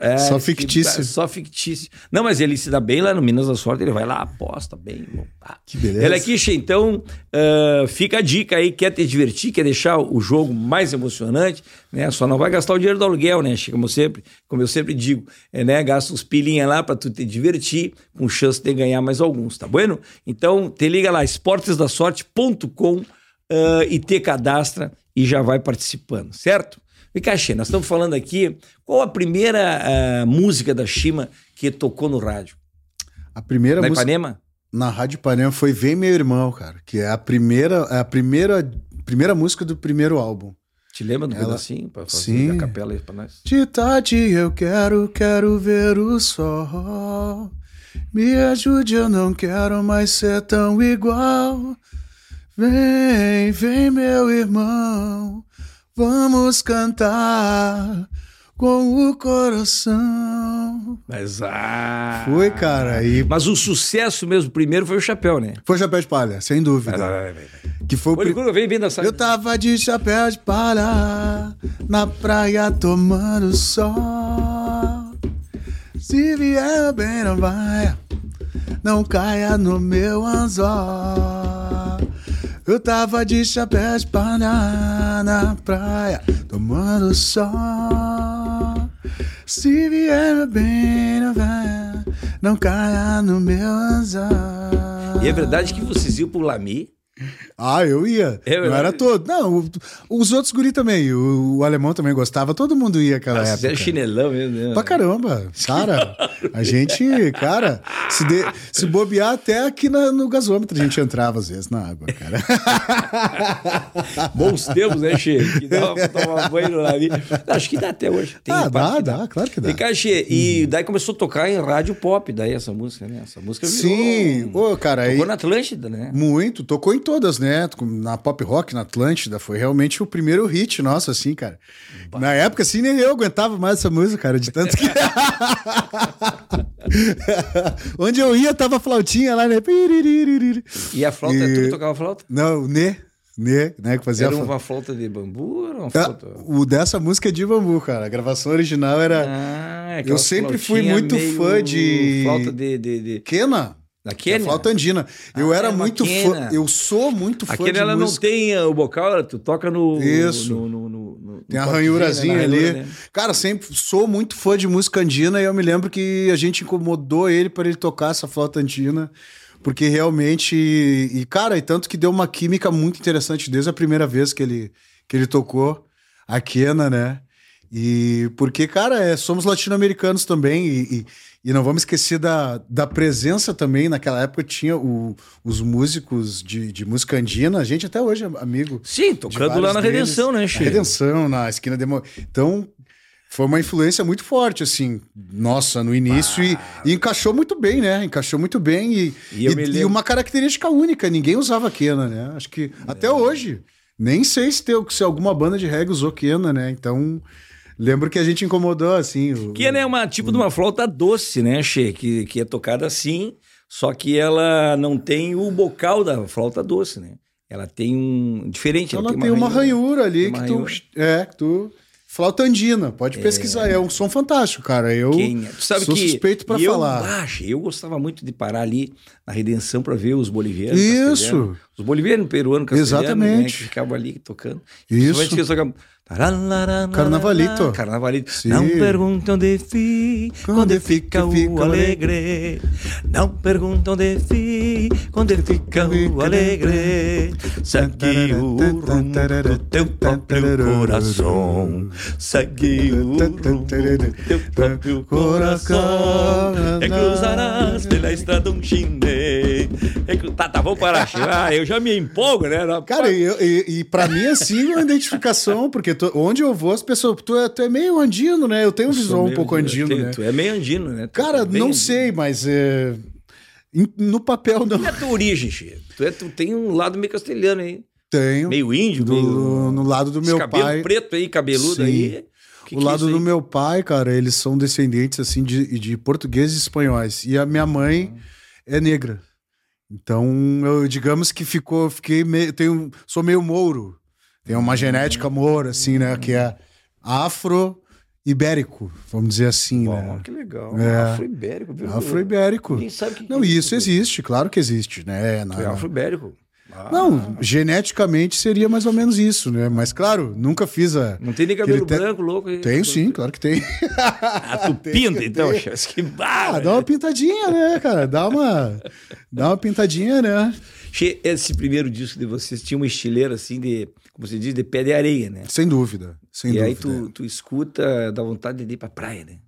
É, só fictício. Que, só fictício. Não, mas ele se dá bem lá no Minas da Sorte, ele vai lá, aposta bem. Ah. Que beleza. Ele aqui, Che, então uh, fica a dica aí, quer te divertir, quer deixar o jogo mais emocionante, né? Só não vai gastar o dinheiro do aluguel, né, Che? Como sempre, como eu sempre digo, é, né? Gasta uns pilinhas lá para tu te divertir, com chance de ganhar mais alguns, tá bueno? Então, te liga lá, esportesdasorte.com com uh, e te cadastra e já vai participando, certo? E Caxê, nós estamos falando aqui, qual a primeira uh, música da Shima que tocou no rádio? A primeira na música... Ipanema? Na Rádio Ipanema foi Vem Meu Irmão, cara, que é a primeira, é a primeira, primeira música do primeiro álbum. Te lembra do Ela... pedacinho pra fazer Sim. a capela aí pra nós? De tarde eu quero, quero ver o sol. Me ajude, eu não quero mais ser tão igual. Vem, vem, meu irmão, vamos cantar com o coração. Mas ah. Foi, cara. E... Mas o sucesso mesmo primeiro foi o chapéu, né? Foi o chapéu de palha, sem dúvida. Vai, vai, vai, que foi o. Pri... Vem, Eu tava de chapéu de palha na praia tomando sol. Se vier bem, não vai. Não caia no meu anzol. Eu tava de chapéu de palha na praia, tomando sol. Se vier bem, não vai, não caia no meu azar. E é verdade que vocês iam pro Lami? Ah, eu ia. Eu, não eu... era todo. Não, os outros guri também. O, o, alemão também gostava. Todo mundo ia aquela Nossa, época. Você chinelão mesmo. Né? Pra caramba. Cara, a gente, cara, se, de, se bobear até aqui na, no gasômetro a gente entrava às vezes na água, cara. Bons tempos, né, Che? Que dava pra tomar banho lá ali. Acho que dá até hoje. Tem ah, dá, dá, dá, claro que dá. E, cara, che, e daí começou a tocar em rádio pop, daí essa música, né? Essa música virou... Sim, Ô, cara. Tocou aí... na Atlântida, né? Muito, tocou em todas, né? Na pop rock, na Atlântida, foi realmente o primeiro hit nosso, assim, cara. Bah. Na época, assim, nem eu aguentava mais essa música, cara, de tanto que. Onde eu ia, tava a flautinha lá, né? E a flauta, e... tu que tocava flauta? Não, né? Né, né, que fazia era uma flauta de bambu ou uma ah, flauta... O dessa música é de bambu, cara. A gravação original era. Ah, é eu sempre fui muito fã de. Flauta de. de, de... Quena. Da Quênia? flauta andina. Eu ah, era é muito fã. Eu sou muito fã. A Quênia ela música. não tem o bocal, tu toca no. Isso. No, no, no tem a ranhurazinha né? ali. Né? Cara, sempre sou muito fã de música andina e eu me lembro que a gente incomodou ele para ele tocar essa flauta andina. Porque realmente. E, cara, e tanto que deu uma química muito interessante desde a primeira vez que ele, que ele tocou a Quena, né? E porque, cara, é, somos latino-americanos também e, e e não vamos esquecer da, da presença também, naquela época tinha o, os músicos de, de música andina, a gente até hoje é amigo. Sim, tocando lá na deles, Redenção, né, Chico? Redenção, na esquina de... Então, foi uma influência muito forte, assim, nossa, no início, e, e, encaixou muito bem, né? Encaixou muito bem e, e, e, e uma característica única, ninguém usava quena, né? Acho que é. até hoje, nem sei se, tem, se alguma banda de reggae usou quena, né? Então... Lembro que a gente incomodou assim. O, que é uma tipo o... de uma flauta doce, né, Che? Que, que é tocada assim, só que ela não tem o bocal da flauta doce, né? Ela tem um. Diferente. Ela, ela tem, tem, uma, ranhura, ranhura ali que ranhura. tu. É, que tu. Flauta andina, pode é... pesquisar. É um som fantástico, cara. Eu Quem... tu sabe sou que suspeito para falar. Eu, eu gostava muito de parar ali na Redenção para ver os bolivianos. Isso. Os bolivianos, peruanos, Exatamente. Né, que ficavam ali tocando. Isso. Carnavalito. Carnavalito. Sim. Não perguntam onde fica, quando fica o alegre. Não perguntam onde fica, quando fica o alegre. Segue o rumo do teu próprio coração. Segue o rumo do teu próprio coração. E cruzarás pela estrada um chinês. É que, tá, tá, vamos parar. Ah, eu já me empolgo, né? Cara, e, e, e pra mim, assim, é uma identificação, porque tu, onde eu vou, as pessoas. Tu é, tu é meio andino, né? Eu tenho um visual um pouco andino, né? Tu é meio andino, né? Cara, é não andino. sei, mas. É... No papel, não. É a tua origem, Che? Tu, é, tu tem um lado meio castelhano aí. Tenho. Meio índio, do, meio... No lado do meu cabelo pai. preto aí, cabeludo Sim. aí. Que o que é lado é do meu pai, cara, eles são descendentes, assim, de, de portugueses e espanhóis. E a minha mãe é negra. Então, eu digamos que ficou, fiquei meio, tenho, sou meio mouro. Tem uma genética moura, assim, né, que é afro ibérico, vamos dizer assim, Bom, né? Que legal. É. Afro-ibérico, viu? Afro-ibérico. Ninguém sabe que Não, que isso existe, claro que existe, né? Na, é afro-ibérico. Ah. Não, geneticamente seria mais ou menos isso, né? Mas claro, nunca fiz a. Não tem nem cabelo te... branco, louco. Aí. Tenho sim, claro que tem. Ah, tu pinta então, que barra. Ah, dá uma pintadinha, né, cara? Dá uma, dá uma pintadinha, né? Esse primeiro disco de vocês tinha uma estileira assim de, como você diz, de pé de areia, né? Sem dúvida, sem e dúvida. aí tu, tu escuta, dá vontade de ir pra praia, né?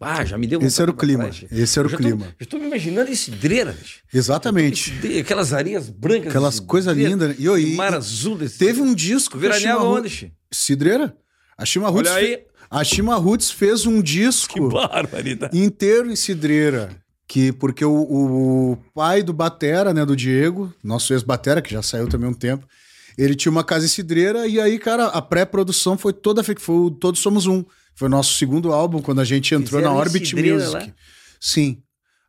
Ah, já me deu Esse era o clima. Esse era o clima. Tô, eu estou me imaginando em cidreira. Exatamente. aquelas areias brancas. Aquelas coisas lindas. Né? E, e, mar azul desse. Teve um disco. Veraneava onde? Cidreira? A Shima Roots. Olha aí. Fe... A Shima Roots fez um disco. Que barbaridade. Inteiro em cidreira. Que, porque o, o pai do Batera, né, do Diego, nosso ex-Batera, que já saiu também um tempo, ele tinha uma casa em cidreira, e aí, cara, a pré-produção foi toda foi Todos Somos Um. Foi o nosso segundo álbum, quando a gente entrou Fizeram na Orbit Music. Lá? Sim.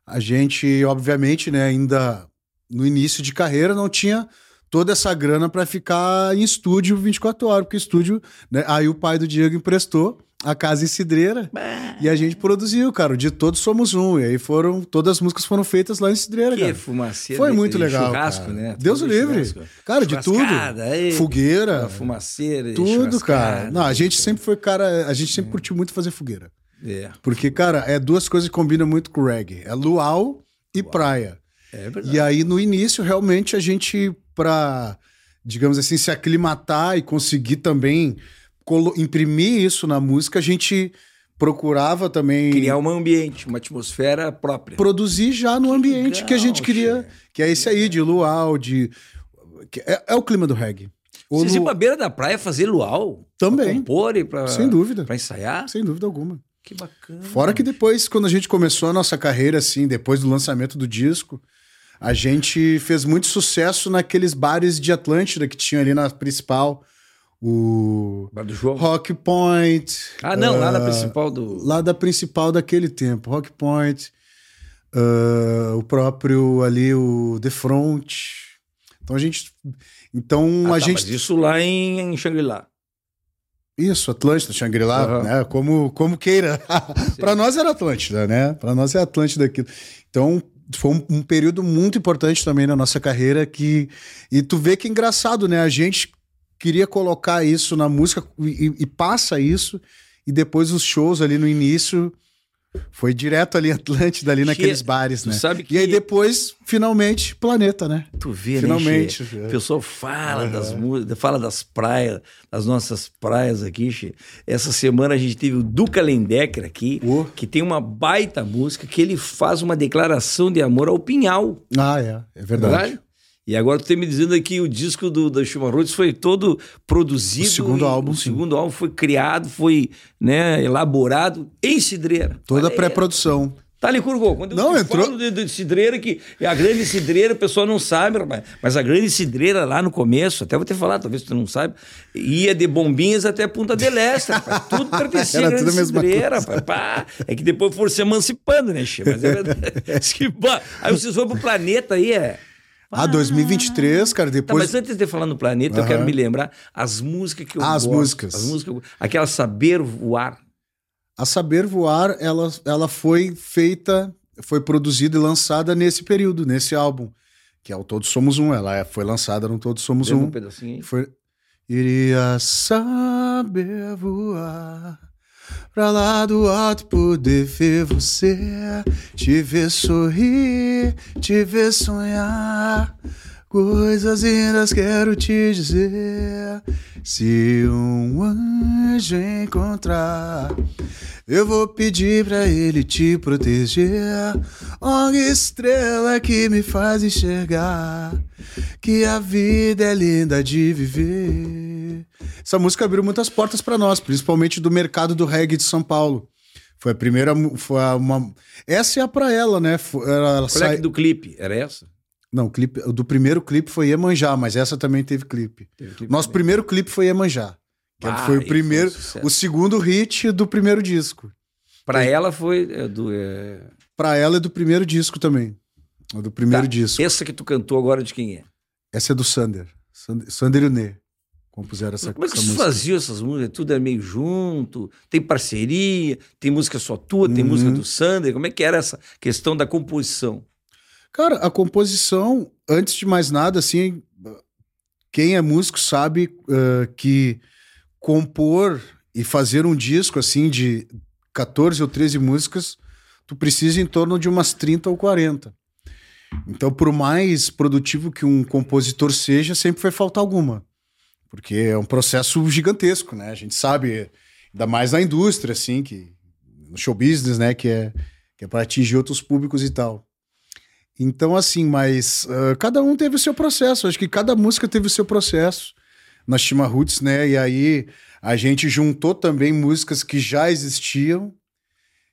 A gente, obviamente, né, ainda no início de carreira, não tinha toda essa grana para ficar em estúdio 24 horas, porque estúdio, né, aí o pai do Diego emprestou a casa em Cidreira bah. e a gente produziu, cara. De todos somos um. E aí foram, todas as músicas foram feitas lá em Cidreira, que cara. fumaceira. Foi muito legal. Churrasco, cara. né? Deus o livre. Cara, de tudo. Aí, fogueira. Fumaceira. Tudo, cara. Não, a gente sempre foi, cara, a gente sempre é. curtiu muito fazer fogueira. É. Porque, cara, é duas coisas que combinam muito com o reggae. É luau e Uau. praia. É verdade. E aí, no início, realmente, a gente, pra, digamos assim, se aclimatar e conseguir também imprimir isso na música, a gente procurava também criar um ambiente, uma atmosfera própria. Produzir já no que ambiente legal, que a gente queria, que é esse aí de luau, de é, é o clima do reggae. O Vocês iam beira da praia fazer luau? Também. Pra compor e pra, Sem dúvida. Pra ensaiar? Sem dúvida alguma. Que bacana. Fora que depois, quando a gente começou a nossa carreira, assim, depois do lançamento do disco, a gente fez muito sucesso naqueles bares de Atlântida que tinha ali na principal o Bar do João. Rock Point. Ah, não, uh, lá na principal do. Lá da principal daquele tempo, Rock Point. Uh, o próprio ali, o The Front. Então a gente. Então ah, a tá, gente. Mas isso lá em, em Shangri-La. Isso, Atlântida, Shangri-La, uhum. né? Como, como queira. para nós era Atlântida, né? Para nós é Atlântida aquilo. Então, foi um, um, período muito importante também na nossa carreira que e tu vê que é engraçado, né? A gente queria colocar isso na música e, e, passa isso, e depois os shows ali no início foi direto ali Atlântida, ali naqueles bares, né? Sabe que... E aí depois, finalmente, Planeta, né? Tu vê, finalmente, né? O pessoal fala uhum. das músicas, fala das praias, das nossas praias aqui, che. Essa semana a gente teve o Duca Lendecker aqui, que tem uma baita música que ele faz uma declaração de amor ao Pinhal. Ah, é. É verdade. verdade? E agora tu tem me dizendo aqui o disco do da Schumann Roots foi todo produzido. O segundo álbum. O sim. segundo álbum foi criado, foi né, elaborado em cidreira. Toda a pré-produção. Tá ali, Curgô. Quando não, eu entrou... falo de, de, cidreira, que a grande cidreira, o pessoal não sabe, rapaz. Mas a grande cidreira lá no começo, até vou te falar, talvez tu não saiba, ia de bombinhas até Punta del Este, rapaz. Tudo pertencia à grande cidreira, rapaz. Pá. É que depois foram se emancipando, né, Che? Mas é verdade. aí vocês vão pro planeta aí, é. Ah, 2023, cara, depois... Tá, mas antes de falar no planeta, uhum. eu quero me lembrar as músicas que eu ah, gosto. As músicas. As músicas, aquela Saber Voar. A Saber Voar, ela, ela foi feita, foi produzida e lançada nesse período, nesse álbum, que é o Todos Somos Um. Ela é, foi lançada no Todos Somos Um. um pedacinho aí. Foi... Iria saber voar Pra lá do alto poder ver você, te ver sorrir, te ver sonhar. Coisas lindas quero te dizer. Se um anjo encontrar, eu vou pedir pra ele te proteger. Ó estrela que me faz enxergar que a vida é linda de viver. Essa música abriu muitas portas para nós, principalmente do mercado do reggae de São Paulo. Foi a primeira. Foi uma, essa é a pra ela, né? Ela, ela sai... do clipe? Era essa? Não, clipe, do primeiro clipe foi Iemanjá, mas essa também teve clipe. Teve clipe Nosso também. primeiro clipe foi Iemanjá. Que ah, foi o primeiro, foi o segundo hit do primeiro disco. Para ela foi é, do. É... Para ela é do primeiro disco também. Do primeiro tá. disco. Essa que tu cantou agora de quem é? Essa é do Sander. Sander, Sander e o compuseram essa, Como é que vocês faziam essas músicas? Tudo é meio junto? Tem parceria? Tem música só tua? Tem uhum. música do Sander? Como é que era essa questão da composição? Cara, a composição, antes de mais nada, assim, quem é músico sabe uh, que compor e fazer um disco assim de 14 ou 13 músicas, tu precisa em torno de umas 30 ou 40. Então, por mais produtivo que um compositor seja, sempre vai faltar alguma. Porque é um processo gigantesco, né? A gente sabe, ainda mais na indústria, assim, que no show business, né? Que é, que é para atingir outros públicos e tal. Então, assim, mas uh, cada um teve o seu processo. Acho que cada música teve o seu processo na Shima Roots, né? E aí a gente juntou também músicas que já existiam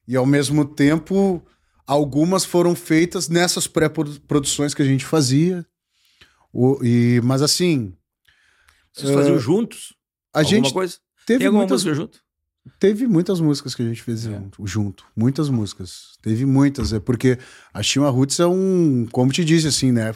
e ao mesmo tempo algumas foram feitas nessas pré-produções que a gente fazia. O, e, mas assim. Vocês uh, faziam juntos? A alguma gente coisa? Teve Tem alguma muitas... música junto? Teve muitas músicas que a gente fez é. junto, muitas músicas. Teve muitas, é porque a Chima Roots é um, como te disse assim, né?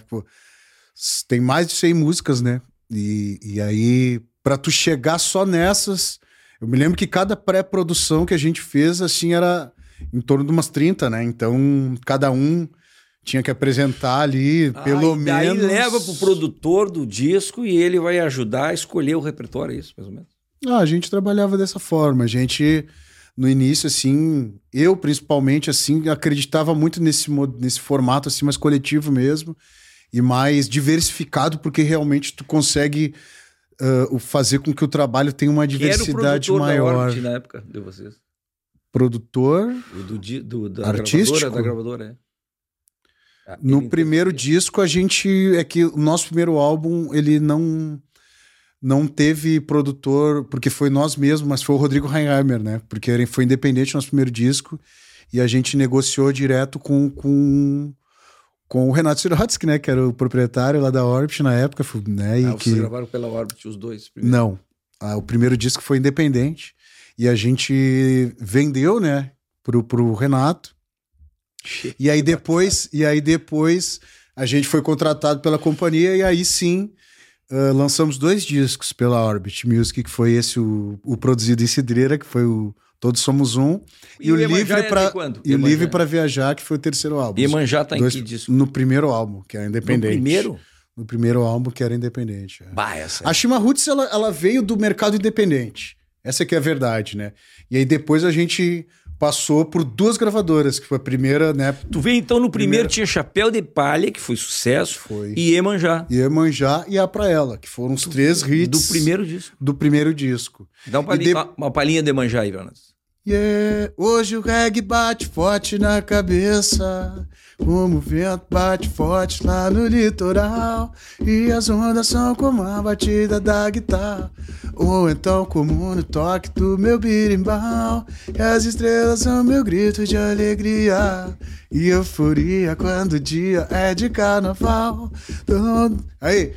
tem mais de 100 músicas, né? E, e aí, para tu chegar só nessas, eu me lembro que cada pré-produção que a gente fez, assim, era em torno de umas 30, né? Então, cada um tinha que apresentar ali, ah, pelo menos. Aí leva pro produtor do disco e ele vai ajudar a escolher o repertório, é isso, mais ou menos. Ah, a gente trabalhava dessa forma. A gente, no início, assim, eu principalmente, assim, acreditava muito nesse, nesse formato, assim, mais coletivo mesmo e mais diversificado, porque realmente tu consegue uh, fazer com que o trabalho tenha uma diversidade maior. Da na época de vocês? Produtor? Do, do, do da artístico? Gravadora, da gravadora, é. Ah, no primeiro disco, a gente. É que o nosso primeiro álbum, ele não não teve produtor, porque foi nós mesmos, mas foi o Rodrigo Reinheimer, né? Porque ele foi independente no nosso primeiro disco e a gente negociou direto com, com, com o Renato Sirotsky, né? Que era o proprietário lá da Orbit na época, né? E ah, que... vocês gravaram pela Orbit os dois? Primeiro. Não. Ah, o primeiro disco foi independente e a gente vendeu, né? Pro, pro Renato. e aí depois, e aí depois a gente foi contratado pela companhia e aí sim uh, lançamos dois discos pela Orbit Music, que foi esse, o, o produzido em Cidreira, que foi o Todos Somos Um. E, e o, Livre para E o Livre para Viajar, que foi o terceiro álbum. E Emanjá tá dois, em que disco? No primeiro álbum, que era independente. No primeiro? No primeiro álbum, que era independente. É. Bah, essa... A Shima Roots, ela, ela veio do mercado independente. Essa que é a verdade, né? E aí depois a gente passou por duas gravadoras, que foi a primeira, né? Tu vê então no primeiro primeira... tinha Chapéu de Palha, que foi sucesso, foi. e Emanjá. E Emanjá e A Pra Ela, que foram os três hits. Do primeiro disco. Do primeiro disco. Dá um de... uma palhinha de Emanjá aí, Jonas. Yeah. Hoje o reggae bate forte na cabeça. Como o vento bate forte lá no litoral. E as ondas são como a batida da guitarra. Ou então como no toque do meu birimbau. E as estrelas são meu grito de alegria. E euforia quando o dia é de carnaval. Aí.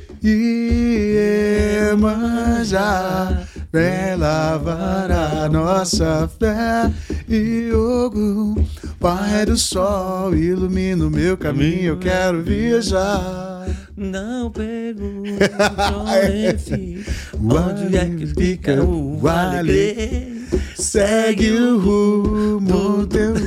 Iemanjá, vem lavar a nossa fé. E Ogum, Pai do Sol, ilumina o meu caminho, eu quero viajar. Não pergunto onde é que fica o alegre. Segue o rumo teu.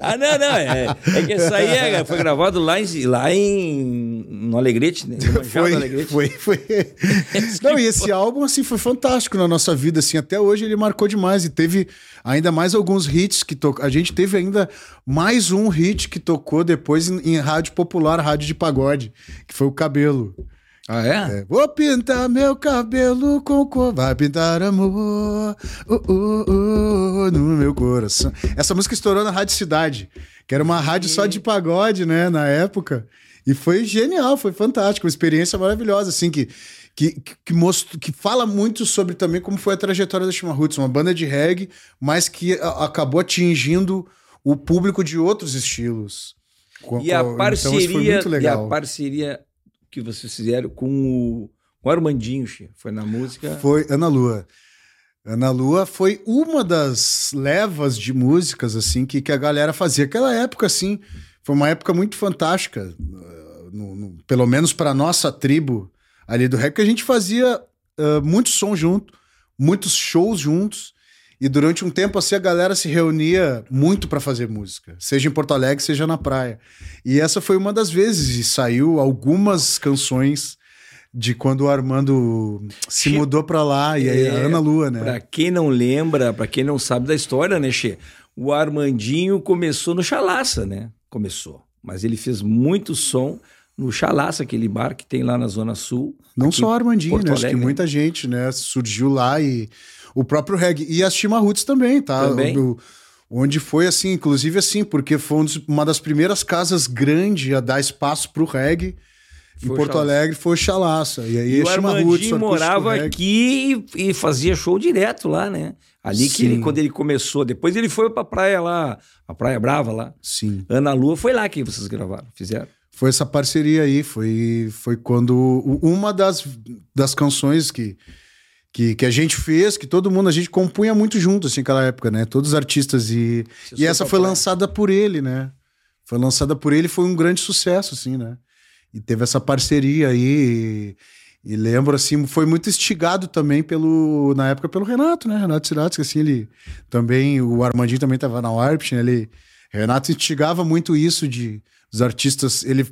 ah, não, não. É, é que isso aí é, foi gravado lá em, lá em no Alegrete, né? Foi, Alegrete. foi, foi. não, e esse álbum, assim, foi fantástico na nossa vida, assim. Até hoje ele marcou demais e teve ainda mais alguns hits que tocou. A gente teve ainda mais um hit que tocou depois em, em rádio popular, rádio de pagode, que foi o Cabelo. Ah, é? é? Vou pintar meu cabelo com cor, vai pintar amor uh, uh, uh, no meu coração. Essa música estourou na Rádio Cidade, que era uma rádio só de pagode, né, na época. E foi genial, foi fantástico, uma experiência maravilhosa, assim, que, que, que, mostro, que fala muito sobre também como foi a trajetória da Shima Roots, uma banda de reggae, mas que a, acabou atingindo o público de outros estilos. E a parceria, então, e a parceria que vocês fizeram com o, com o Armandinho, foi na música? Foi Ana Lua. Ana Lua foi uma das levas de músicas assim que, que a galera fazia. Aquela época assim, foi uma época muito fantástica, no, no, pelo menos para nossa tribo ali do rap, que a gente fazia uh, muito som junto, muitos shows juntos. E durante um tempo assim a galera se reunia muito para fazer música, seja em Porto Alegre, seja na praia. E essa foi uma das vezes e saiu algumas canções de quando o Armando se che... mudou para lá e aí é, a Ana Lua, né? Para quem não lembra, para quem não sabe da história, né, Che? O Armandinho começou no Chalaça, né? Começou, mas ele fez muito som no Chalaça, aquele bar que tem lá na Zona Sul. Não só o Armandinho, né? Acho que muita gente, né, surgiu lá e o próprio reggae. E as Chimarruts também, tá? Também. O, onde foi assim, inclusive assim, porque foi uma das primeiras casas grandes a dar espaço pro reggae. Foi em Porto Chalaça. Alegre foi o Chalaça. E aí e o Armandinho morava aqui e, e, fazia show direto lá, né? Ali Sim. que ele, quando ele começou, depois ele foi pra praia lá, a Praia Brava lá. Sim. Ana Lua foi lá que vocês gravaram, fizeram. Foi essa parceria aí, foi, foi quando uma das, das canções que, que, que a gente fez, que todo mundo, a gente compunha muito junto, assim, naquela época, né? Todos os artistas. E, e essa foi lançada por ele, né? Foi lançada por ele foi um grande sucesso, assim, né? E teve essa parceria aí. E, e lembro, assim, foi muito instigado também pelo, na época, pelo Renato, né? Renato Siratsky, assim, ele também, o Armandinho também estava na Warp, né? Ele, Renato instigava muito isso de os artistas, ele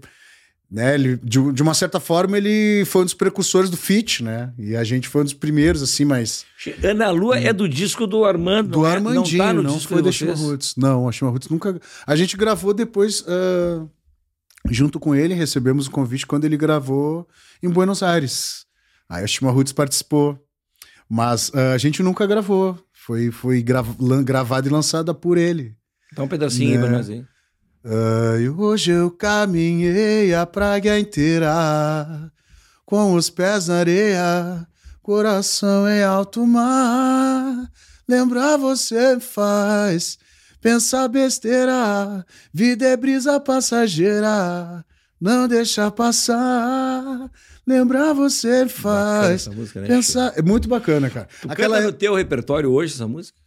né? Ele, de, de, uma certa forma, ele foi um dos precursores do Fit, né? E a gente foi um dos primeiros, assim, mas. Ana Lua hum. é do disco do Armando. Do é? Armandinho, não, tá não foi da Shima Roots. Não, a Shima Roots nunca. A gente gravou depois, uh, junto com ele, recebemos o convite quando ele gravou em Buenos Aires. Aí a Shima Roots participou. Mas uh, a gente nunca gravou. Foi, foi grav gravada e lançada por ele. Dá um pedacinho né? pra nós aí. Ai, hoje eu caminhei a praia inteira, com os pés na areia, coração em alto mar. Lembrar você faz pensar besteira, vida é brisa passageira, não deixa passar. Lembrar você faz música, né, pensar. É muito bacana, cara. Tu Aquela canta no teu repertório hoje essa música?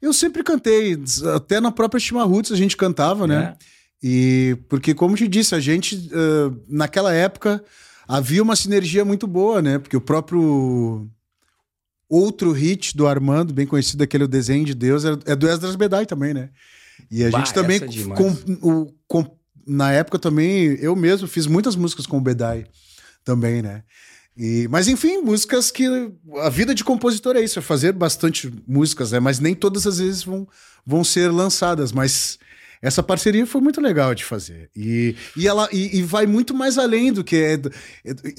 Eu sempre cantei, até na própria Estima Roots a gente cantava, né? É. E porque, como te disse, a gente, uh, naquela época, havia uma sinergia muito boa, né? Porque o próprio outro hit do Armando, bem conhecido, aquele o Desenho de Deus, é do Esdras Bedai também, né? E a bah, gente também, é com, o, com, na época também, eu mesmo fiz muitas músicas com o Bedai também, né? E, mas enfim, músicas que a vida de compositor é isso, é fazer bastante músicas, né? Mas nem todas as vezes vão, vão ser lançadas, mas essa parceria foi muito legal de fazer. E, e ela e, e vai muito mais além do que. É,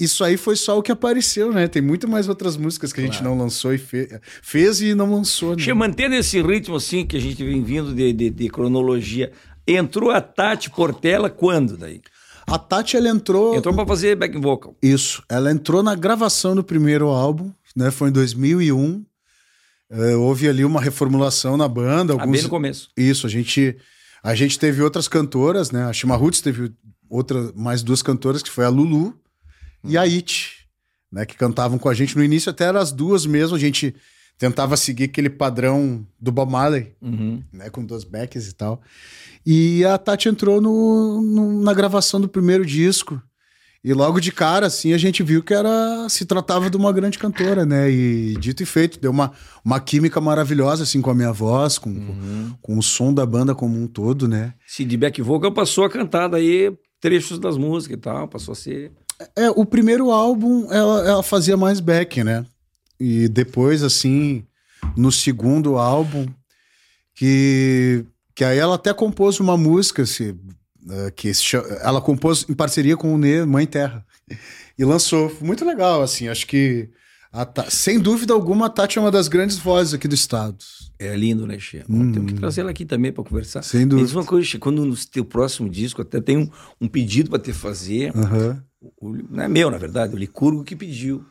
isso aí foi só o que apareceu, né? Tem muito mais outras músicas que a gente não lançou e fe, fez e não lançou. Né? Mantendo esse ritmo assim que a gente vem vindo de, de, de cronologia, entrou a Tati Portela quando daí? A Tati, ela entrou. Entrou para fazer back vocal. Isso. Ela entrou na gravação do primeiro álbum, né? Foi em 2001. Uh, houve ali uma reformulação na banda. Alguns... Ah, bem no começo. Isso, a gente a gente teve outras cantoras, né? A Shima Roots teve outra, mais duas cantoras, que foi a Lulu hum. e a It, né? Que cantavam com a gente. No início até eram as duas mesmo, a gente tentava seguir aquele padrão do Bob Marley, uhum. né? Com duas backs e tal. E a Tati entrou no, no, na gravação do primeiro disco. E logo de cara, assim, a gente viu que era se tratava de uma grande cantora, né? E dito e feito, deu uma, uma química maravilhosa, assim, com a minha voz, com, uhum. com, com, o som da banda como um todo, né? Se de back vocal passou a cantar daí trechos das músicas e tal, passou a ser... É, o primeiro álbum ela, ela fazia mais back, né? E depois, assim, no segundo álbum, que, que aí ela até compôs uma música, assim, uh, que ela compôs em parceria com o Nê, Mãe Terra, e lançou. Muito legal, assim, acho que sem dúvida alguma, a Tati é uma das grandes vozes aqui do estado. É lindo, né, Che? Hum. Temos que trazer ela aqui também para conversar. Sem dúvida. Uma coisa, che, quando no teu próximo disco, até tem um, um pedido para te fazer. Uhum. O, não é meu, na verdade, o Licurgo que pediu.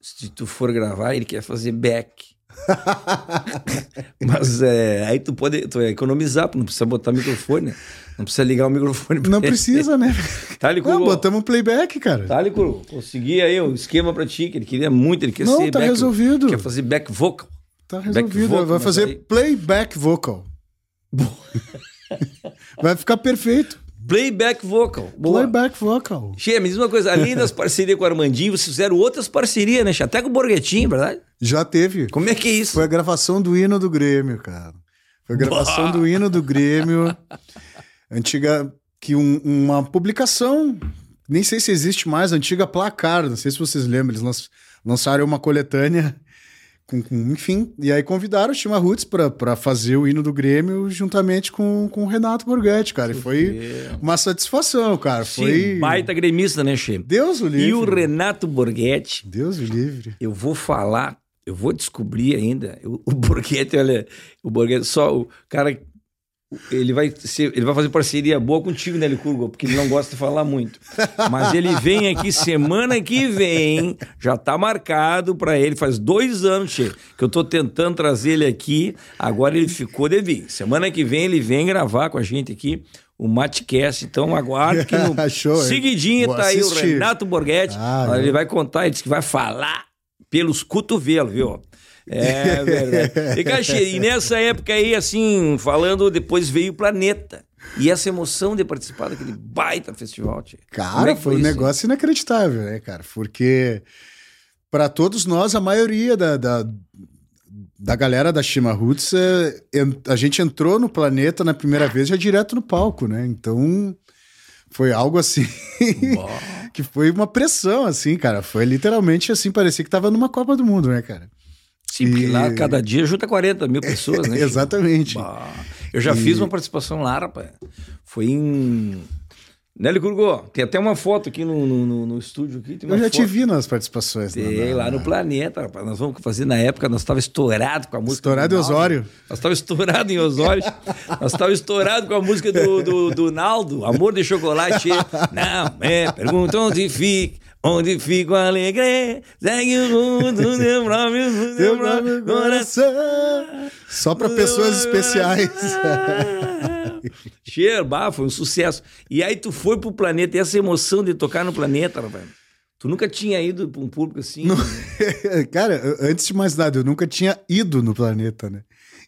Se tu for gravar, ele quer fazer back. Mas é, aí tu pode tu economizar, não precisa botar microfone, né? Não precisa ligar o microfone. Não precisa, né? Tá, Licuru? Não, botamos um playback, cara. Tá, Licuru? Consegui aí um esquema pra ti, que ele queria muito, ele quer não, ser tá back, resolvido. Quer fazer back vocal. Tá resolvido, vocal, vai fazer aí... playback vocal. vai ficar perfeito. Playback vocal. Boa. Playback vocal. Che, me diz uma coisa, além das parcerias com o Armandinho, vocês fizeram outras parcerias, né? Até com o Borghetinho, verdade? Já teve. Como é que é isso? Foi a gravação do hino do Grêmio, cara. Foi a gravação do hino do Grêmio. Antiga. Que um, uma publicação. Nem sei se existe mais, antiga placar. Não sei se vocês lembram. Eles lançaram uma coletânea com, com, enfim, e aí convidaram o Chima Roots para fazer o hino do Grêmio juntamente com, com o Renato Borghetti, cara. E foi uma satisfação, cara. Sim, foi. Baita gremista, né, Che? Deus o livre. E o Renato Borghetti. Deus o livre. Eu vou falar, eu vou descobrir ainda. O, o Borghetti, olha, o Borghetti, só o cara ele vai, ser, ele vai fazer parceria boa contigo, né, Licurgo? Porque ele não gosta de falar muito. Mas ele vem aqui semana que vem, já tá marcado para ele, faz dois anos, che, que eu tô tentando trazer ele aqui, agora ele ficou de vir. Semana que vem ele vem gravar com a gente aqui o Matcast, então aguarde que no Show, seguidinho tá aí o Renato Borghetti, ah, ele vai contar, ele disse que vai falar pelos cotovelos, viu? É verdade. E, e nessa época aí, assim, falando, depois veio o Planeta. E essa emoção de participar daquele baita festival, tia. Cara, é foi um negócio inacreditável, né, cara? Porque para todos nós, a maioria da, da, da galera da Shima Roots, é, a gente entrou no Planeta na primeira vez já direto no palco, né? Então foi algo assim que foi uma pressão, assim, cara. Foi literalmente assim, parecia que tava numa Copa do Mundo, né, cara? Sim, porque lá cada dia junta 40 mil pessoas, né? Exatamente. Eu já e... fiz uma participação lá, rapaz. Foi em. Nelly Curgô, tem até uma foto aqui no, no, no estúdio. Aqui, Eu já foto. te vi nas participações. Tem, lá no Planeta, rapaz. Nós vamos fazer na época, nós estávamos estourado com a música. Estourado em Osório. Nós estávamos estourado em Osório. nós estávamos estourado com a música do, do, do Naldo, Amor de Chocolate. Não, é, pergunta onde fica. Onde fico alegre, segue o mundo do meu próprio, seu próprio coração. Só para pessoas especiais. Cheiro, bah, foi um sucesso. E aí tu foi pro planeta, e essa emoção de tocar no planeta, rapaz. Tu nunca tinha ido para um público assim? Não, cara, antes de mais nada, eu nunca tinha ido no planeta, né?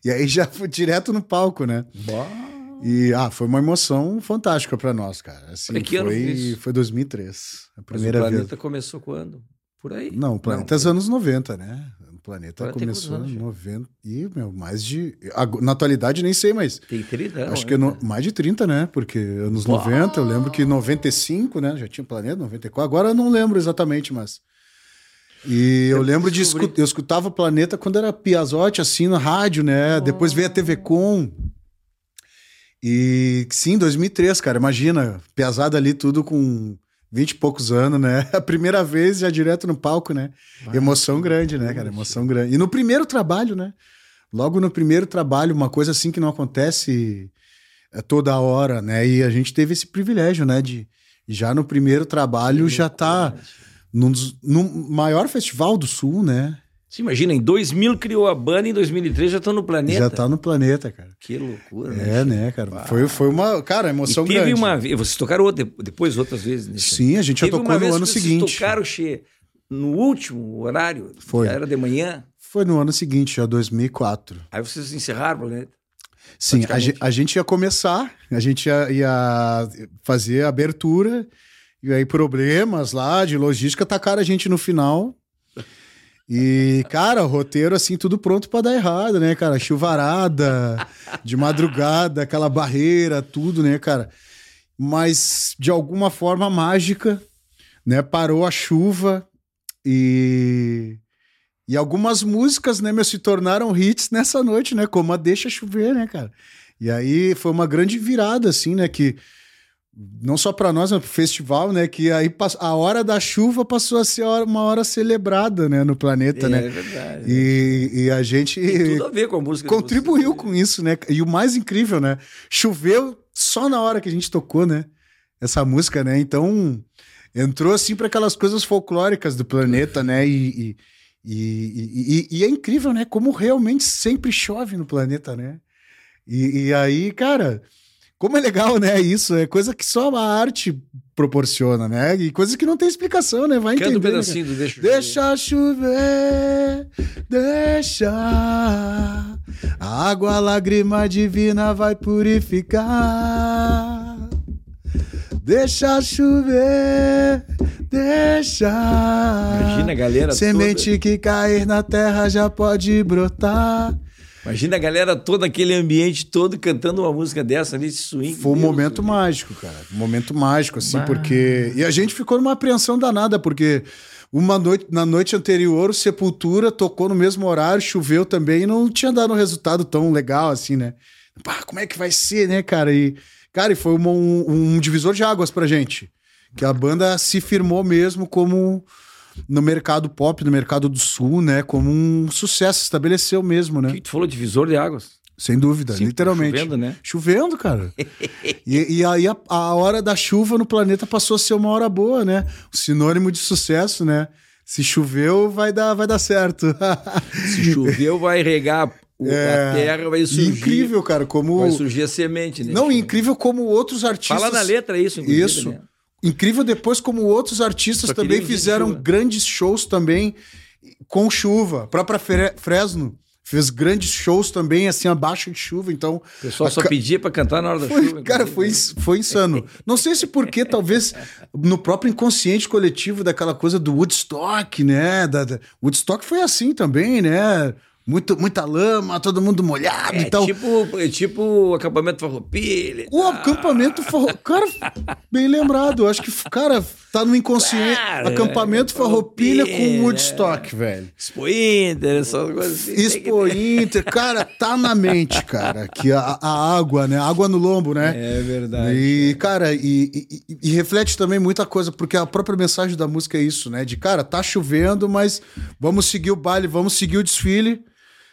E aí já fui direto no palco, né? Bah. E ah, foi uma emoção fantástica para nós, cara. Assim, que foi, ano foi 2003. A primeira Mas o planeta vez. começou quando? Por aí? Não, o planeta é dos anos 90, né? O planeta, planeta começou em 90 e, meu, mais de. Na atualidade nem sei, mas. Tem 30 anos. Acho que é no, mais de 30, né? Porque anos Uau. 90, eu lembro que 95, né? Já tinha o planeta, 94. Agora eu não lembro exatamente, mas. E eu, eu lembro de escutar, eu escutava o Planeta quando era Piazote, assim, na rádio, né? Oh. Depois veio a TV Com. E sim, 2003, cara, imagina, pesado ali tudo com 20 e poucos anos, né? A primeira vez já direto no palco, né? Emoção grande, né, cara? Emoção grande. E no primeiro trabalho, né? Logo no primeiro trabalho, uma coisa assim que não acontece é, toda hora, né? E a gente teve esse privilégio, né? De já no primeiro trabalho já tá num no maior festival do Sul, né? Você imagina, em 2000 criou a banda, em 2003 já estão no planeta. Já tá no planeta, cara. Que loucura, né? É, né, cara? Foi, foi uma, cara, emoção e teve grande. uma vez, vocês tocaram outra, depois outras vezes? Nesse Sim, a gente já tocou no ano seguinte. Vocês tocaram, Xê, no último horário? Foi. era de manhã? Foi no ano seguinte, já 2004. Aí vocês encerraram o planeta? Sim, a gente, a gente ia começar, a gente ia, ia fazer a abertura E aí, problemas lá de logística tacaram a gente no final. E, cara, roteiro, assim, tudo pronto para dar errado, né, cara? Chuvarada, de madrugada, aquela barreira, tudo, né, cara? Mas, de alguma forma mágica, né, parou a chuva e. E algumas músicas, né, meu, se tornaram hits nessa noite, né? Como a Deixa Chover, né, cara? E aí foi uma grande virada, assim, né? Que não só para nós, mas pro festival, né? Que aí a hora da chuva passou a ser uma hora celebrada, né? No planeta, é, né? É verdade. E, e a gente. Tem tudo a ver com a música. Contribuiu com isso, né? E o mais incrível, né? Choveu só na hora que a gente tocou, né? Essa música, né? Então entrou assim para aquelas coisas folclóricas do planeta, né? E, e, e, e, é incrível, né? Como realmente sempre chove no planeta, né? E, aí, cara, como é legal, né? Isso é coisa que só a arte proporciona, né? E coisa que não tem explicação, né? Vai Canta entender. um pedacinho né? do Deixa Deixa chover, deixa. A água, a lágrima divina vai purificar. Deixa chover, deixa. Imagina a galera Semente toda... que cair na terra já pode brotar. Imagina a galera todo aquele ambiente todo cantando uma música dessa ali, swing. Foi um momento Deus mágico, cara. Um momento mágico, assim, bah. porque. E a gente ficou numa apreensão danada, porque uma noite, na noite anterior, o Sepultura tocou no mesmo horário, choveu também e não tinha dado um resultado tão legal assim, né? Pá, como é que vai ser, né, cara? E, cara, e foi um, um divisor de águas pra gente. Que a banda se firmou mesmo como no mercado pop, no mercado do sul, né? Como um sucesso, estabeleceu mesmo, né? O que tu falou? Divisor de águas? Sem dúvida, Sim, literalmente. Chovendo, né? Chovendo, cara. e, e, aí a, a, hora da chuva no planeta passou a ser uma hora boa, né? O sinônimo de sucesso, né? Se choveu, vai dar, vai dar certo. Se choveu, vai regar é, a terra, vai surgir. Incrível, cara, como. Vai surgir a semente, né? Não, incrível como outros artistas. Fala na letra isso, Isso. Né? Incrível depois como outros artistas também fizeram grandes shows também com chuva. A própria Fresno fez grandes shows também, assim, abaixo de chuva, então... O pessoal só ca... pedia para cantar na hora da foi, chuva. Cara, foi, foi insano. Não sei se porque, talvez, no próprio inconsciente coletivo daquela coisa do Woodstock, né? Da, da... Woodstock foi assim também, né? Muito, muita lama, todo mundo molhado é, e tal. Tipo, é tipo acampamento farroupilha. O acampamento farroupilha. Cara, bem lembrado. Acho que, cara, tá no inconsciente. Claro, acampamento é, farroupilha com Woodstock, é. velho. Expo Inter, essas coisas assim. Expo Inter. Cara, tá na mente, cara. Que a, a, água, né? água no lombo, né? É verdade. E, cara, e, e, e, reflete também muita coisa, porque a própria mensagem da música é isso, né? De, cara, tá chovendo, mas vamos seguir o baile, vamos seguir o desfile.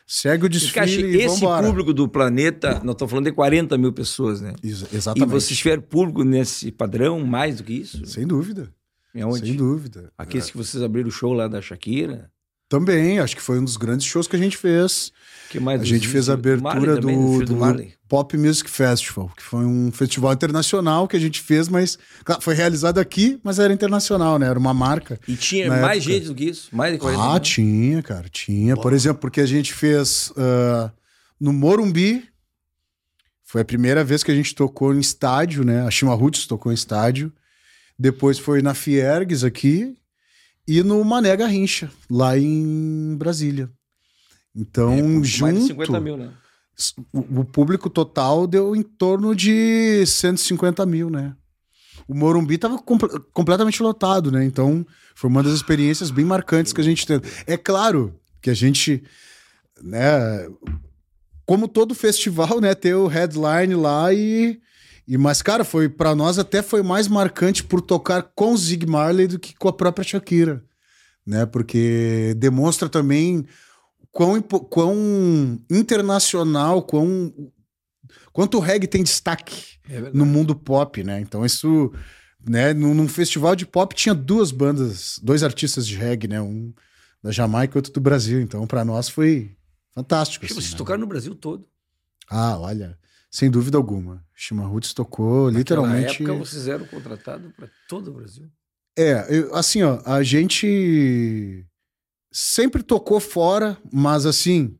Segue o desfile e, esse vambora. público do planeta, nós estamos falando de 40 mil pessoas, né? Ex exatamente. E vocês tiveram público nesse padrão mais do que isso? Sem dúvida. É onde? Sem dúvida. Aqueles é. que vocês abriram o show lá da Shakira? Também, acho que foi um dos grandes shows que a gente fez. A gente fez a abertura do, do, do, do Pop Music Festival, que foi um festival internacional que a gente fez, mas foi realizado aqui, mas era internacional, né? Era uma marca. E tinha mais época. gente do que isso? Mais de 40 Ah, anos. tinha, cara, tinha. Pô. Por exemplo, porque a gente fez uh, no Morumbi, foi a primeira vez que a gente tocou em estádio, né? A Chima Roots tocou em estádio. Depois foi na Fiergues aqui, e no Mané Garrincha, lá em Brasília. Então, é, junto. Mais de 50 mil, né? O, o, público total deu em torno de 150 mil, né? O Morumbi estava completamente lotado, né? Então, foi uma das experiências bem marcantes que a gente teve. É claro que a gente, né? Como todo festival, né? Ter o headline lá e. E, mas, cara, foi para nós até foi mais marcante por tocar com o Zig Marley do que com a própria Shakira, né? Porque demonstra também quão, quão internacional, quão quanto o reggae tem destaque é no mundo pop, né? Então isso, né, num, num, festival de pop tinha duas bandas, dois artistas de reggae, né? Um da Jamaica e outro do Brasil. Então para nós foi fantástico. Assim, vocês né? tocaram no Brasil todo. Ah, olha, sem dúvida alguma. Shima Roots tocou Naquela literalmente. Na época vocês eram contratados para todo o Brasil. É, eu, assim, ó, a gente sempre tocou fora, mas assim,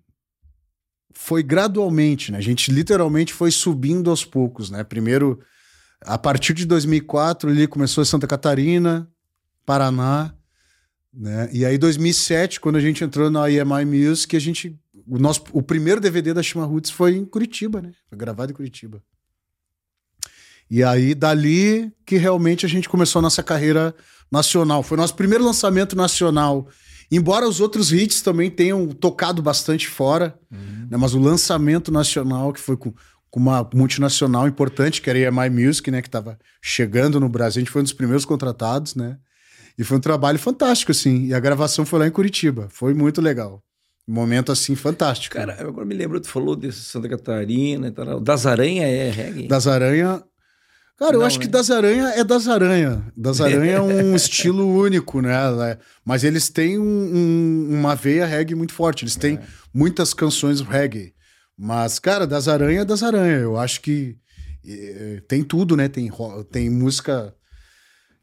foi gradualmente, né? A gente literalmente foi subindo aos poucos, né? Primeiro A partir de 2004, ele começou em Santa Catarina, Paraná, né? E aí 2007, quando a gente entrou na EMI Music, a gente o nosso o primeiro DVD da Shima Roots foi em Curitiba, né? Foi gravado em Curitiba. E aí dali que realmente a gente começou a nossa carreira nacional. Foi nosso primeiro lançamento nacional. Embora os outros hits também tenham tocado bastante fora, uhum. né? mas o lançamento nacional, que foi com, com uma multinacional importante, que era a EMI Music, né? Que estava chegando no Brasil, a gente foi um dos primeiros contratados, né? E foi um trabalho fantástico, assim. E a gravação foi lá em Curitiba. Foi muito legal. Um momento, assim, fantástico. Cara, agora me lembro, tu falou de Santa Catarina e tal. Das Aranha é reggae? Das Aranha... Cara, eu Não, acho né? que Das Aranha é Das Aranha. Das Aranha é um estilo único, né? Mas eles têm um, um, uma veia reggae muito forte. Eles têm é. muitas canções reggae. Mas, cara, Das Aranha é Das Aranha. Eu acho que é, tem tudo, né? Tem, tem música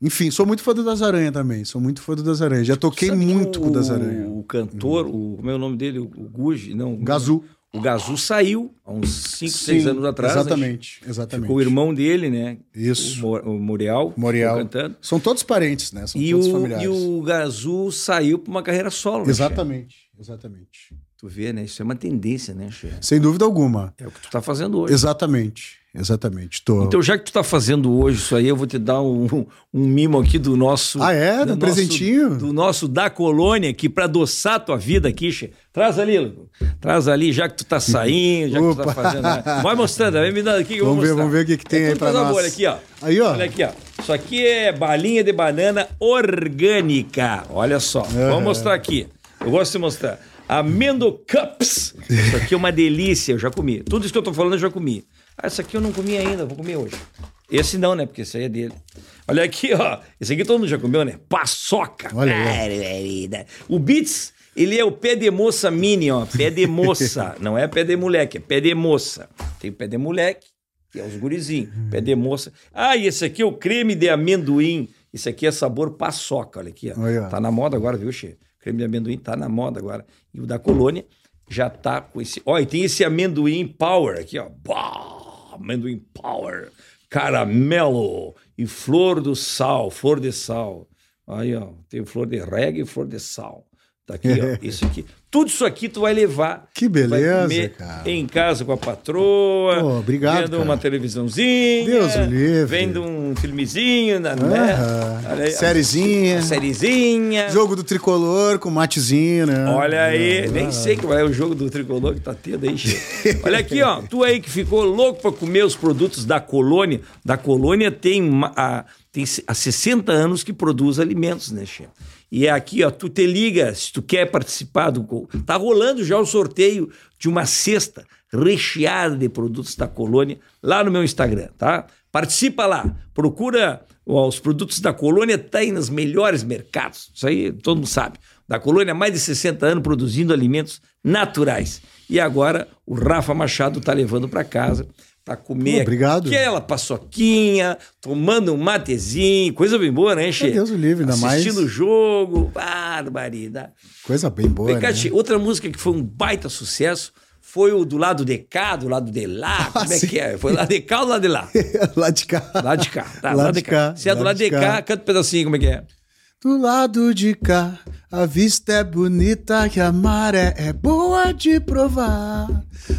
enfim, sou muito fã do Das Aranha também. Sou muito fã do Das Aranha. Já toquei muito o, com o Das Aranha. O cantor, o, como é o nome dele? O, o Guji? Não. Gazu. O Gazu saiu há uns 5, 6 anos atrás. Exatamente, exatamente. Ficou o irmão dele, né? Isso. O, o Morial. Morial. Cantando. São todos parentes, né? São e todos o, familiares. E o Gazu saiu para uma carreira solo. Né, exatamente, né, exatamente. Tu vê, né? Isso é uma tendência, né, Che? Sem dúvida alguma. É o que tu tá fazendo hoje. Exatamente. Exatamente. Tô... Então, já que tu tá fazendo hoje isso aí, eu vou te dar um, um mimo aqui do nosso. Ah, é? Do, presentinho? Nosso, do nosso da colônia aqui, para adoçar a tua vida aqui, che. Traz ali, traz ali, já que tu tá saindo, já que tu tá fazendo. Né? Vai mostrando, vem me dando aqui que eu vamos vou ver, Vamos ver o que, que tem é aí pra nós. Olha aqui, ó. Aí, ó. Olha aqui, ó. Isso aqui é balinha de banana orgânica. Olha só. Uhum. Vamos mostrar aqui. Eu gosto de mostrar. Amendo Cups. Isso aqui é uma delícia, eu já comi. Tudo isso que eu tô falando eu já comi. Ah, esse aqui eu não comi ainda, vou comer hoje. Esse não, né? Porque esse aí é dele. Olha aqui, ó. Esse aqui todo mundo já comeu, né? Paçoca. Olha aí. O Beats, ele é o pé de moça mini, ó. Pé de moça. não é pé de moleque, é pé de moça. Tem o pé de moleque, que é os gurizinhos. Pé de moça. Ah, e esse aqui é o creme de amendoim. Esse aqui é sabor paçoca, olha aqui, ó. Olha. Tá na moda agora, viu, Che? Creme de amendoim tá na moda agora. E o da colônia já tá com esse. Ó, e tem esse amendoim power aqui, ó. Bah! Amendoim power, caramelo e flor do sal, flor de sal. Aí, ó, tem flor de reggae e flor de sal. Tá aqui, ó, isso aqui. Tudo isso aqui tu vai levar. Que beleza, cara. Em casa com a patroa. Pô, obrigado, Vendo cara. uma televisãozinha. Deus me livre. Vendo um filmezinho, né? Aí, sériezinha. Sériezinha. Jogo do tricolor com matezinho, né? Olha aí, ah, nem sei qual é o jogo do tricolor que tá tendo aí, Olha aqui, ó. Tu aí que ficou louco pra comer os produtos da colônia. Da colônia tem, a, tem há 60 anos que produz alimentos, né, Che? E é aqui, ó, tu te liga se tu quer participar do. Tá rolando já o sorteio de uma cesta recheada de produtos da colônia lá no meu Instagram, tá? Participa lá, procura ó, os produtos da colônia, tá aí nos melhores mercados. Isso aí todo mundo sabe. Da colônia mais de 60 anos produzindo alimentos naturais. E agora o Rafa Machado tá levando para casa para comer Obrigado. aquela paçoquinha, tomando um matezinho, coisa bem boa, né, Che? Deus o livre, ainda mais. Assistindo o jogo, barbaridade. Coisa bem boa, Cá, né? outra música que foi um baita sucesso foi o do lado de cá, do lado de lá, ah, como é sim. que é? Foi lá de cá ou lá de lá? lá de cá. Lá de cá, tá, lá, lá de, cá. cá. Se é do lado de, de cá, cá, canta um pedacinho, como é que é? Do lado de cá, a vista é bonita e a maré é boa de provar.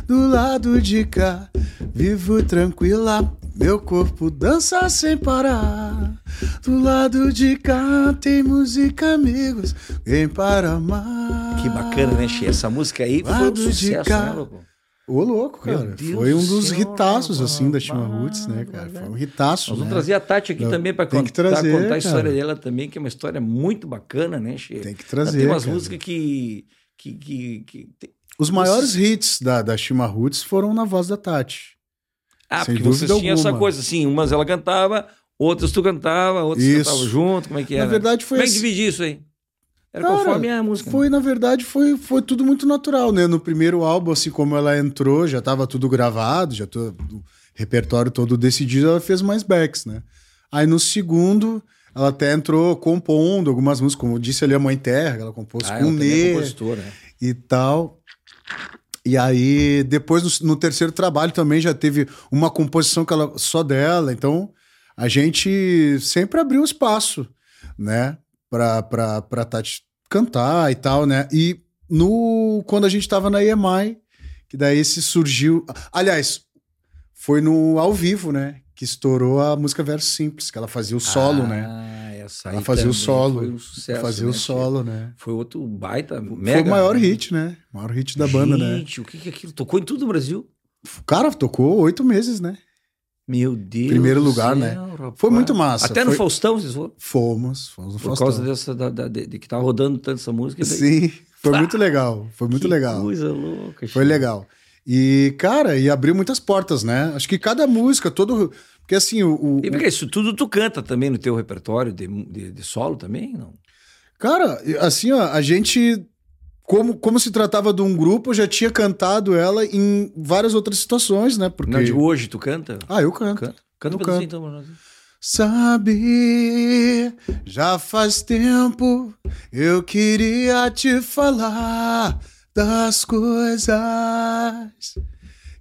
Do lado de cá, vivo tranquila, meu corpo dança sem parar. Do lado de cá tem música, amigos, vem para amar. Que bacana, né, Che? Essa música aí foi um sucesso, cá, né, louco? Ô, louco, cara. Foi um dos ritaços, assim, da Chima Roots, né, cara? Foi um ritaço. Nós vamos né? trazer a Tati aqui também para contar, trazer, contar a cara. história dela também, que é uma história muito bacana, né, Che? Tem que trazer. Tem umas cara. músicas que. que, que, que tem... Os maiores hits da, da Chima Roots foram na voz da Tati. Ah, Sem porque vocês tinham essa coisa, assim, umas ela cantava, outras tu cantava, outras Isso. cantavam junto, como é que era? Na verdade, foi Como é que dividia isso aí? Era Cara, conforme a música. Foi, na verdade, foi, foi tudo muito natural, né? No primeiro álbum, assim como ela entrou, já estava tudo gravado, já todo, o repertório todo decidido, ela fez mais backs, né? Aí no segundo, ela até entrou compondo algumas músicas, como eu disse ali, a Mãe Terra, ela compôs Ah, com é Nê né? e tal. E aí, depois, no, no terceiro trabalho também já teve uma composição que ela, só dela, então a gente sempre abriu espaço, né? Pra, pra, pra Tati cantar e tal, né? E no, quando a gente tava na EMI, que daí se surgiu. Aliás, foi no ao vivo, né? Que estourou a música Verso Simples, que ela fazia o solo, né? ah, né? Essa aí ela fazia o solo. Foi um sucesso, fazia né? o solo, né? Foi outro baita, mega. Foi o maior hit, né? O maior hit da banda, né? Gente, o que que é aquilo? Tocou em tudo o Brasil? Cara tocou oito meses, né? Meu Deus. Primeiro lugar, né? rapaz. Foi muito massa. Até no Foi- Faustão, vocês foram? Fomos, fomos no Por Faustão. causa dessa, da, da- de, de que tava rodando tanto essa música. daí- Sim, foi muito legal. Foi muito legal. coisa louca. Foi legal. E, cara, e abriu muitas portas, né? Acho que cada música, todo. Porque assim, o. o- E porque isso tudo tu canta também no teu repertório de, de, de solo também, não? Cara, assim, ó, a gente. Como, como se tratava de um grupo, eu já tinha cantado ela em várias outras situações, né? Porque. Não, de hoje tu canta? Ah, eu canto. Canta. Canta um canto. então. Sabe, já faz tempo eu queria te falar das coisas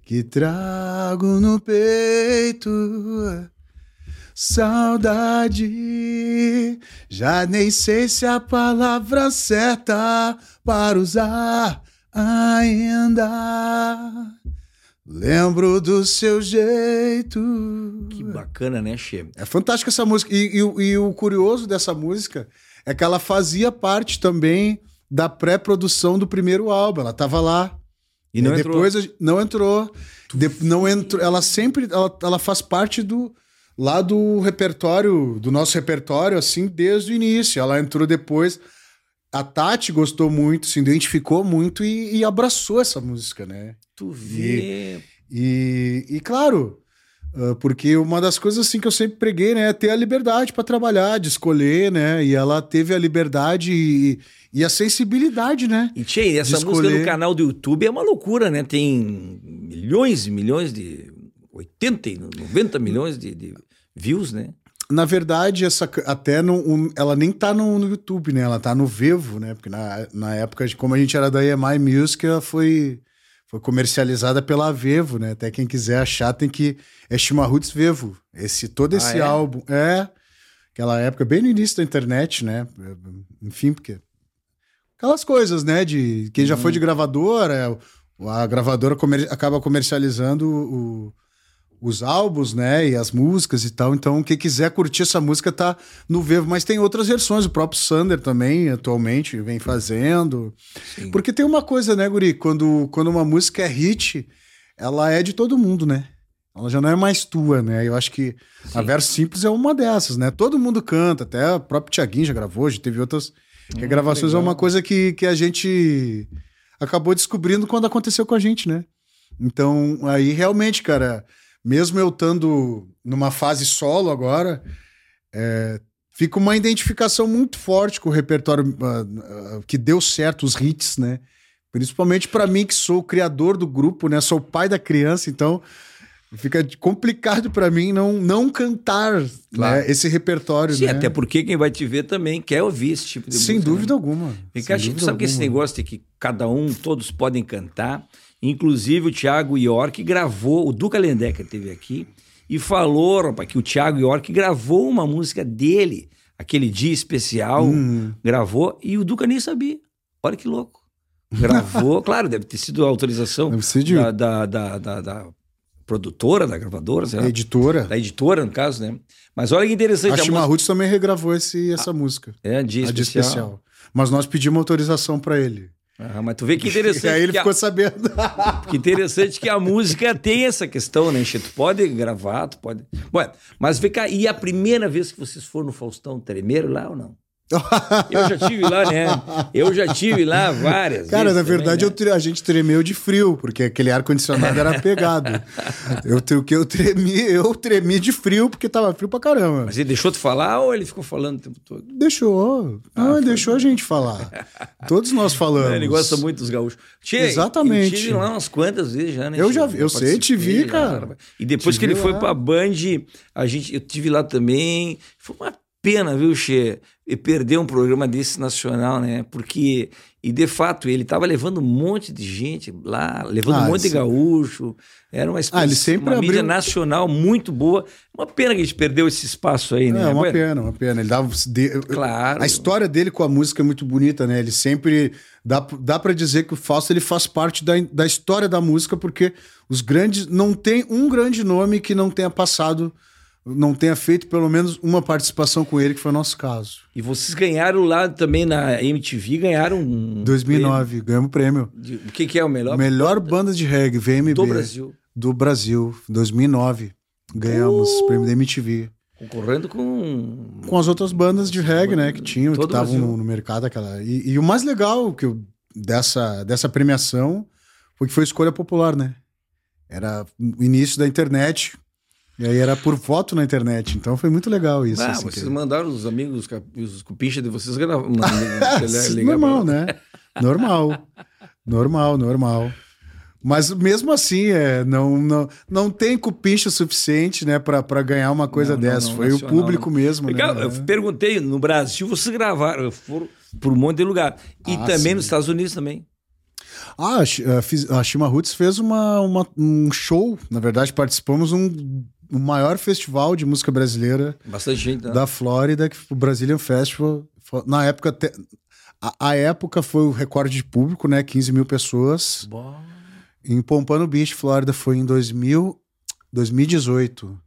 que trago no peito. Saudade, já nem sei se a palavra certa para usar ainda. Lembro do seu jeito. Que bacana, né, Che? É fantástica essa música. E, e o- e o curioso dessa música é que ela fazia parte também da pré-produção do primeiro álbum. Ela tava lá. E não E entrou. depois a- não entrou. De- não entrou. Ela sempre ela, ela faz parte do lá do repertório, do nosso repertório, assim, desde o início. Ela entrou depois. A Tati gostou muito, se identificou muito e, e abraçou essa música, né? Tu vê. E, e claro, ah, porque uma das coisas assim que eu sempre preguei, né, é ter a liberdade para trabalhar, de escolher, né? E ela teve a liberdade e, e a sensibilidade, né? E Tchê, essa música no canal do YouTube é uma loucura, né? Tem milhões e milhões de. 80, e 90 milhões de, de views, né? Na verdade, essa até no, um- ela nem tá no, no YouTube, né? Ela tá no Vevo, né? Porque na, na época, de- como a gente era da EMI Music, ela foi, foi comercializada pela Vevo, né? Até quem quiser achar tem que. É Chimarruts Vevo. Esse, todo Ah, esse é? álbum. É. Aquela época, bem no início da internet, né? Enfim, porque. Aquelas coisas, né? De quem já foi de gravadora, a gravadora comer- acaba comercializando o- os álbuns, né? E as músicas e tal. Então, quem quiser curtir essa música tá no Vevo. Mas tem outras versões. O próprio Sander também, atualmente, vem fazendo. Sim. Porque tem uma coisa, né, Guri? Quando, quando uma música é hit, ela é de todo mundo, né? Ela já não é mais tua, né? Eu acho que a Sim. Verso Simples é uma dessas, né? Todo mundo canta, até o próprio Tiaguinho já gravou, já teve outras regravações. É legal. uma coisa que, que a gente acabou descobrindo quando aconteceu com a gente, né? Então, aí realmente, cara, mesmo eu estando numa fase solo agora, é, fica uma identificação muito forte com o repertório ah, ah, que deu certo, os hits, né? Principalmente pra mim, que sou o criador do grupo, né? Sou o pai da criança, então fica complicado pra mim não, não cantar Claro. né, esse repertório, Sim, né? até porque quem vai te ver também quer ouvir esse tipo de Sem música. dúvida né? alguma. Sem cá, Chico, dúvida sabe que esse alguma. negócio de que cada um, todos podem cantar. Inclusive o Thiago York gravou, o Duca Lendecker teve aqui e falou, rapaz, que o Thiago York gravou uma música dele, aquele dia especial, Hum. gravou e o Duca nem sabia. Olha que louco. Gravou, claro, deve ter sido a autorização de- da, da, da, da- da produtora, da gravadora, sei lá, Editora. da editora, no caso, né? Mas olha que interessante. A a música- Chimarruts também regravou esse, essa música. É, dia a especial. especial. Mas nós pedimos autorização pra ele. Ah, mas tu vê que E interessante. aí ele que a- ficou sabendo. Que interessante que a música tem essa questão, né, Che? Tu pode gravar, tu pode. Bom, mas vem cá, e a primeira vez que vocês foram no Faustão, tremeram lá ou não? Eu já tive lá, né? Eu já tive lá várias Cara, na também, verdade, né? eu a gente tremeu de frio, porque aquele ar-condicionado era pegado. eu, eu tremi, eu tremi de frio, porque tava frio pra caramba. Mas ele deixou tu falar ou ele ficou falando o tempo todo? Deixou. Ah, ele deixou a gente falar. Todos nós falamos. Ele gosta muito dos gaúchos. Exatamente. Eu tive lá umas quantas vezes já, né? Eu já vi- eu sei, te vi, lá, cara. E depois Te que ele vi foi lá. pra Band, a gente, eu tive lá também. Foi uma pena, viu, Che, perder um programa desse nacional, né? Porque, e de fato, ele estava levando um monte de gente lá, levando ah, um monte sim. de gaúcho. Era uma, espécie, ah, ele sempre uma abriu... mídia nacional muito boa. Uma pena que a gente perdeu esse espaço aí, né? É, uma pena, uma pena. Ele dava. Claro. A história dele com a música é muito bonita, né? Ele sempre. Dá, dá para dizer que o Fausto ele faz parte da, da história da música, porque os grandes. Não tem um grande nome que não tenha passado não tenha feito pelo menos uma participação com ele, que foi o nosso caso. E vocês ganharam lá também na MTV, ganharam um 2009, prêmio. ganhamos o prêmio. o que, que, é o melhor? Melhor banda de reggae, VMB. Do Brasil. Do Brasil, 2009. Ganhamos o prêmio da MTV. Concorrendo com... Com as outras bandas de reggae, né, que tinham, Todo que estavam no, no, mercado. aquela e, e, o mais legal que eu, dessa, dessa premiação foi que foi escolha popular, né? Era o início da internet, e aí era por foto na internet, então foi muito legal isso. Ah, assim, vocês que... mandaram os amigos, os cupincha de vocês gravar. normal, né? Normal. Normal, normal. Mas mesmo assim, é, não, não, não tem cupincha suficiente né, para ganhar uma coisa não, dessa. Não, não, Foi nacional, o público mesmo. Legal, né? Eu perguntei, no Brasil vocês gravaram, foram por um monte de lugar. E ah, também sim. nos Estados Unidos também. Ah, a Shima Roots fez uma, uma, um show. Na verdade, participamos um o maior festival de música brasileira gente, né? da Flórida, que o Brazilian Festival. Na época, te... a, a, época foi o recorde de público, né? 15 mil pessoas. Em Pompano Beach, Flórida, foi em 2000, 2018.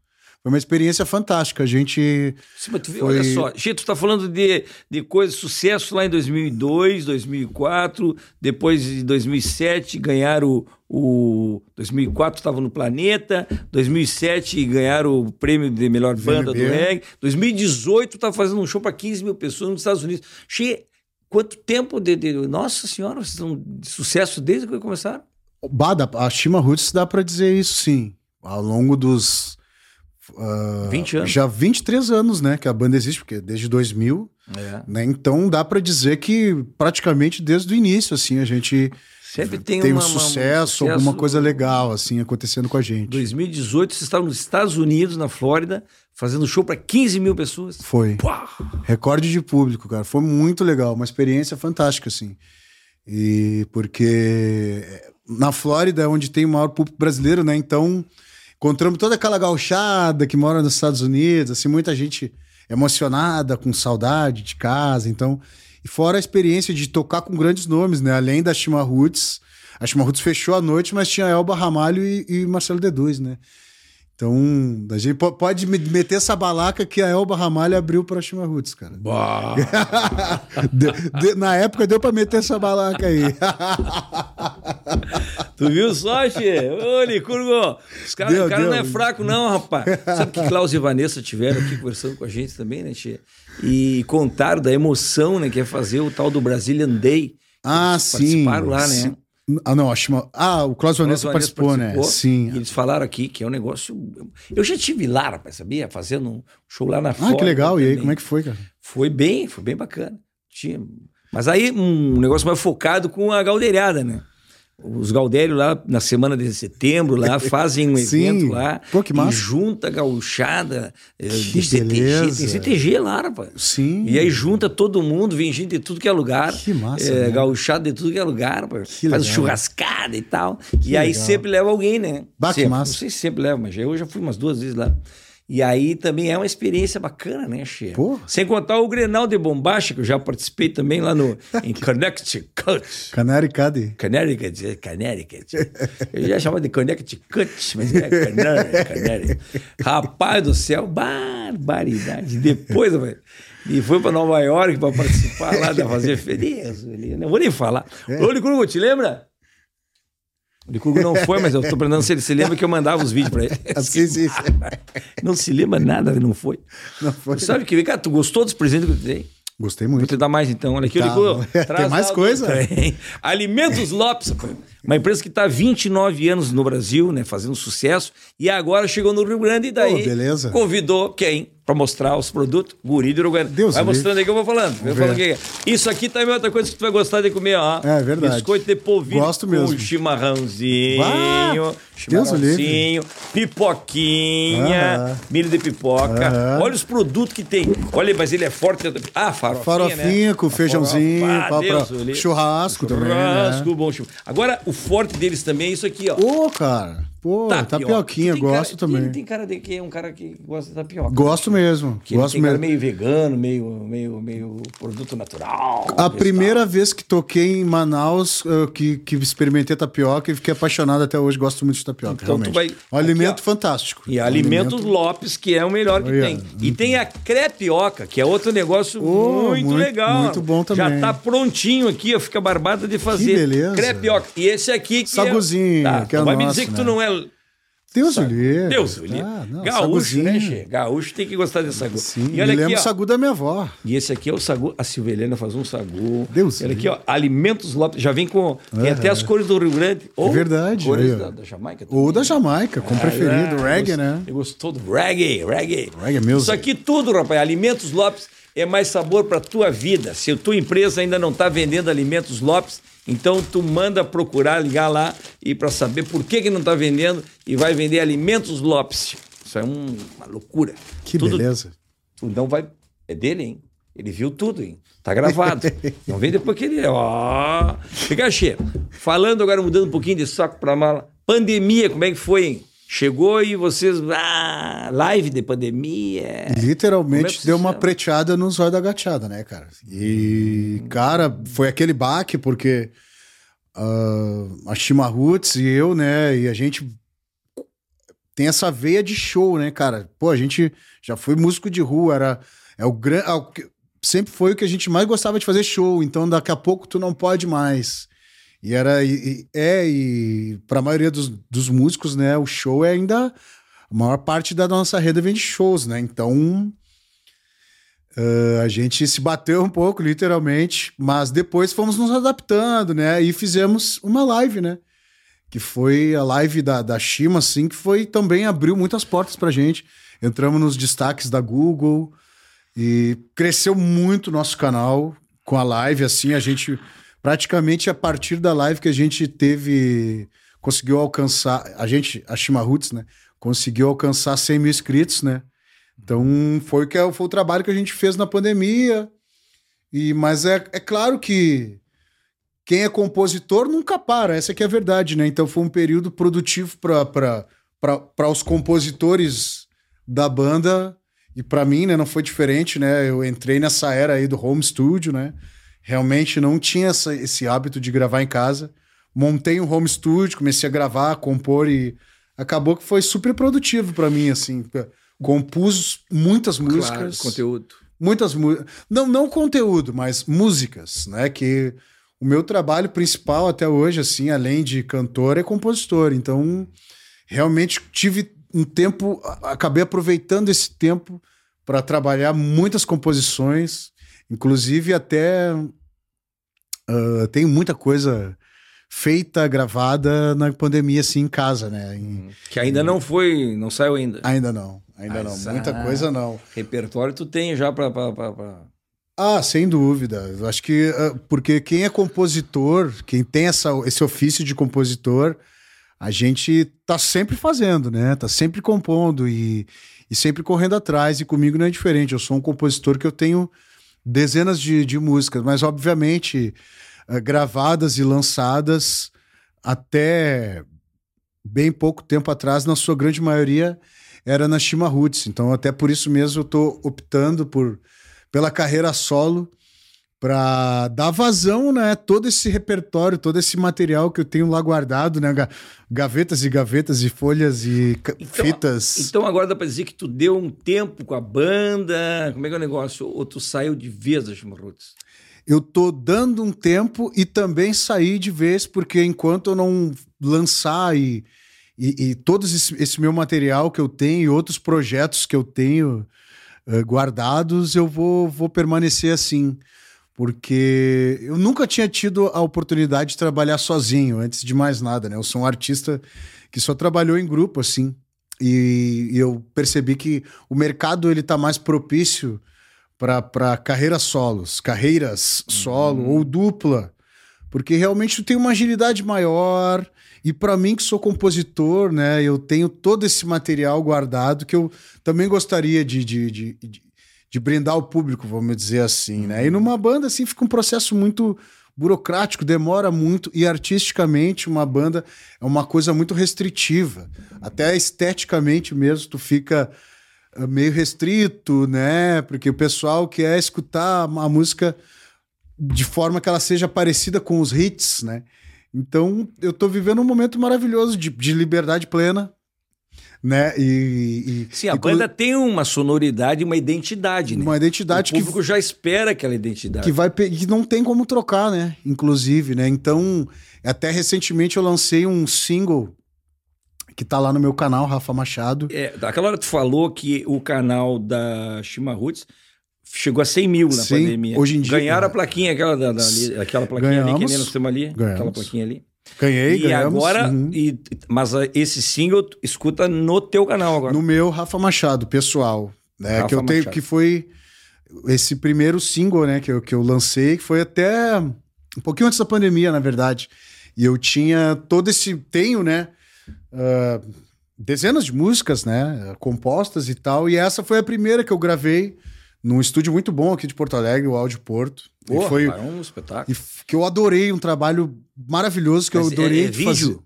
Foi uma experiência fantástica. A gente. Sim, mas tu foi... olha só. Gente, tu tá falando de, de coisas, sucesso lá em 2002, 2004, depois em 2007 ganharam o. o 2004 estava no Planeta, 2007 ganharam o prêmio de melhor banda do reggae, 2018 tá fazendo um show para 15 mil pessoas nos Estados Unidos. Che, quanto tempo de, de. Nossa Senhora, vocês estão de sucesso desde que começaram? Bada, a Shima Roots dá para dizer isso sim. Ao longo dos Uh, 20 anos. Já 23 anos, né, que a banda existe, porque desde 2000. É. Né, então dá para dizer que praticamente desde o início, assim, a gente sempre tem, tem uma, um sucesso, um alguma coisa legal, assim, acontecendo com a gente. 2018, vocês estavam nos Estados Unidos, na Flórida, fazendo show para 15 mil pessoas. Foi. Pua! Recorde de público, cara. Foi muito legal, uma experiência fantástica, assim. E porque na Flórida é onde tem o maior público brasileiro, né? Então Encontramos toda aquela gauchada que mora nos Estados Unidos, assim, muita gente emocionada, com saudade de casa, então... E fora a experiência de tocar com grandes nomes, né? Além da Shima Roots, a Shima Roots fechou a noite, mas tinha Elba Ramalho e, e Marcelo D2, né? Então, a gente pode meter essa balaca que a Elba Ramalho abriu para a Shima Roots, cara. de, de, na época deu para meter essa balaca aí. tu viu só, Che? Ô, Licurgo, os cara, o cara não é fraco não, rapaz. Sabe que Klaus e Vanessa tiveram aqui conversando com a gente também, né, Che? E contaram da emoção, né, que é fazer o tal do Brazilian Day. Ah, sim. Participaram lá, né? Ah, não, acho uma... Ah, o Klaus Vanessa participou, participou, né? Sim. Eles falaram aqui que é um negócio. Eu já tive lá, rapaz, sabia? Fazendo um show lá na Ah, que legal. E aí, como é que foi, cara? Foi bem, foi bem bacana. Tinha... Mas aí um negócio mais focado com a galdeirada, né? Os Gaudério lá na semana de setembro lá fazem um evento lá Pô, que massa. e junta gauchada eh, que de CTG, tem CTG lá, rapaz. Sim. E aí junta todo mundo, vem gente de tudo que é lugar. Que massa. É, gauchada de tudo que é lugar, rapaz. Que Faz legal. churrascada e tal. Que e aí legal. sempre leva alguém, né? Bah, sempre. massa. Não sei se sempre leva, mas eu já fui umas duas vezes lá. E aí também é uma experiência bacana, né, Che? Sem contar o Grenal de Bombacha, que eu já participei também lá no, em Connecticut. Connecticut. Connecticut, Connecticut. Eu já chamava de Connecticut, mas é Connecticut. Rapaz do céu, barbaridade. Depois, e foi para Nova York para participar lá da Fazer Feliz. Não vou nem falar. É. Ô, Licurgo, te lembra? O Licurgo não foi, mas eu estou perguntando se ele se lembra que eu mandava os vídeos para ele. sim, sim, sim. Não se lembra nada, não foi. Não foi. Você sabe que, cara, tu gostou dos presentes que eu te dei? Gostei muito. Vou te dar mais então. Olha aqui, tá. Licurgo. Tem mais coisa? Alimentos Lopes, uma empresa que está há 29 anos no Brasil, né, fazendo sucesso, e agora chegou no Rio Grande e daí oh, beleza. convidou quem? Para mostrar os produtos. Guri de Uruguaiana. Deus vai mostrando aí que eu vou falando. Eu falando que isso aqui também é outra coisa que tu vai gostar de comer, ó. É verdade. Biscoito de polvilho Gosto mesmo. com chimarrãozinho, ah, chimarrãozinho, pipoquinha, ah. milho de pipoca. Ah. Olha os produtos que tem. Olha, mas ele é forte. Ah, farofinha, Farofinha né? com feijãozinho, ah, Deus, churrasco, churrasco também. Churrasco, né? bom churrasco. Agora, o forte deles também é isso aqui, ó. Ô, oh, cara. Pô, tapioca. tapioquinha, gosto cara, também. Tem, tem, cara de que é um cara que gosta de tapioca. Gosto mesmo. Que gosto tem mesmo. meio vegano, meio, meio, meio produto natural. A primeira tal. vez que toquei em Manaus, que, que experimentei tapioca e fiquei apaixonado até hoje, gosto muito de tapioca. Então realmente. vai. Um alimento fantástico. E um alimento... Lopes, que é o melhor que tem. E tem a crepioca, que é outro negócio oh, muito, muito, legal. Muito bom também. Já tá prontinho aqui, ó, fica barbada de fazer. Que beleza. Crepioca. E esse aqui que Saguzinho, é... tá, que é vai nosso, me dizer né? que tu não é Deus o livre. Deus o livre. Ah, Gaúcho, né, Che? Gaúcho tem que gostar desse sagu. Sim, e olha me lembro o sagu da minha avó. E esse aqui é o sagu. A Silvelena faz um sagu. Deus Olha aqui, ó. Alimentos Lopes. Já vem com. Tem até as cores do Rio Grande. Ou é verdade. Cores da, da, Jamaica. Também. Ou da Jamaica, com é, preferido. É, reggae, né? Eu gostou do reggae, reggae. Reggae mesmo. Isso aqui tudo, rapaz. Alimentos Lopes é mais sabor para tua vida. Se a tua empresa ainda não está vendendo alimentos Lopes, então tu manda procurar, ligar lá e para saber por que, que não está vendendo e vai vender alimentos Lopes. Isso é um, uma loucura. Que tudo, beleza. Então vai. É dele, hein? Ele viu tudo, hein? Tá gravado. não vem depois que ele. Ó. Pikachu, falando agora, mudando um pouquinho de saco para mala. Pandemia, como é que foi, hein? Chegou e vocês. Ah, live de pandemia. Literalmente é deu uma preteada no zóio da gateada, né, cara? E, cara, foi aquele baque, porque uh, a Shima Roots e eu, né, e a gente tem essa veia de show, né, cara? Pô, a gente já foi músico de rua, era. É o, é sempre foi o que a gente mais gostava de fazer show, então daqui a pouco tu não pode mais. E era. E, é, e para a maioria dos, dos músicos, né, o show é ainda. A maior parte da nossa rede vem de shows, né? Então. Uh, a gente se bateu um pouco, literalmente, mas depois fomos nos adaptando, né? E fizemos uma live, né? Que foi a live da, da Shima, assim, que foi também abriu muitas portas pra gente. Entramos nos destaques da Google e cresceu muito o nosso canal com a live, assim, a gente praticamente a partir da live que a gente teve, conseguiu alcançar, a gente, a Shima Roots, né? Conseguiu alcançar 100 mil inscritos, né? Então foi, que, é, foi o trabalho que a gente fez na pandemia. E, mas é, é claro que quem é compositor nunca para, essa que é a verdade, né? Então foi um período produtivo para os compositores da banda e para mim, né, não foi diferente, né? Eu entrei nessa era aí do home studio, né? Realmente não tinha essa, esse hábito de gravar em casa. Montei um home studio, comecei a gravar, compor e acabou que foi super produtivo para mim, assim. Compus muitas músicas. Claro, conteúdo. Muitas músicas. Não, não conteúdo, mas músicas, né? Que o meu trabalho principal até hoje, assim, além de cantor, é compositor. Então, realmente tive um tempo, acabei aproveitando esse tempo para trabalhar muitas composições Inclusive, até uh, tem muita coisa feita, gravada na pandemia, assim, em casa, né? Em, uhum. que ainda em... não foi, não saiu ainda. Ainda não, ainda não. Muita ah, coisa não. Repertório tu tem já para. Pra... Ah, sem dúvida. Eu acho que. Uh, porque quem é compositor, quem tem essa, esse ofício de compositor, a gente tá sempre fazendo, né? Tá sempre compondo e, e sempre correndo atrás. E comigo não é diferente. Eu sou um compositor que eu tenho dezenas de, de músicas, mas obviamente uh, gravadas e lançadas até bem pouco tempo atrás, na sua grande maioria, era na Shima Roots. Então, até por isso mesmo, eu estou optando por, pela carreira solo para dar vazão, né? Todo esse repertório, todo esse material que eu tenho lá guardado, né? Gavetas e gavetas e folhas e então, fitas. Então agora dá para dizer que tu deu um tempo com a banda. Como é que é o negócio? Ou tu saiu de vez das Chimarruts? Eu tô dando um tempo e também saí de vez, porque enquanto eu não lançar e, e, e todo esse, esse, meu material que eu tenho e outros projetos que eu tenho uh, guardados, eu vou, vou permanecer assim porque eu nunca tinha tido a oportunidade de trabalhar sozinho, antes de mais nada, né? Eu sou um artista que só trabalhou em grupo, assim. e, e eu percebi que o mercado ele tá mais propício para carreiras solos, carreiras solo uhum. ou dupla, porque realmente tu tem uma agilidade maior. E para mim, que sou compositor, né, eu tenho todo esse material guardado que eu também gostaria de, de, de, de, de brindar o público, vamos dizer assim, né? E numa banda, assim, fica um processo muito burocrático, demora muito, e artisticamente uma banda é uma coisa muito restritiva. Até esteticamente mesmo, tu fica eh, meio restrito, né? Porque o pessoal quer escutar a música de forma que ela seja parecida com os hits, né? Então eu tô vivendo um momento maravilhoso de, de liberdade plena, né? E, e Sim, a e banda tem uma sonoridade, uma identidade, né? Uma identidade o público que já espera aquela identidade. Que vai que não tem como trocar, né? Inclusive, né? Então, até recentemente eu lancei um single que tá lá no meu canal, Rafa Machado. É, aquela hora tu falou que o canal da Shima Roots chegou a 100 mil na Sim, pandemia. Hoje em dia. Ganharam a plaquinha, aquela, da, da ali, aquela plaquinha ganhamos, ali que nem nós temos ali. Ganhamos. Aquela plaquinha ali. Ganhei, e ganhamos. agora, uhum. e, mas esse single escuta no teu canal agora. No meu Rafa Machado, pessoal. Né, Rafa que eu tenho, Machado. que foi esse primeiro single, né, que eu, que eu lancei, que foi até um pouquinho antes da pandemia, na verdade. E eu tinha todo esse. Tenho, né? uh, dezenas de músicas, né, compostas e tal. E essa foi a primeira que eu gravei num estúdio muito bom aqui de Porto Alegre, o Áudio Porto. Porra, e foi cara, um espetáculo. E que eu adorei, um trabalho maravilhoso que Mas eu adorei é, é vídeo? Fazer.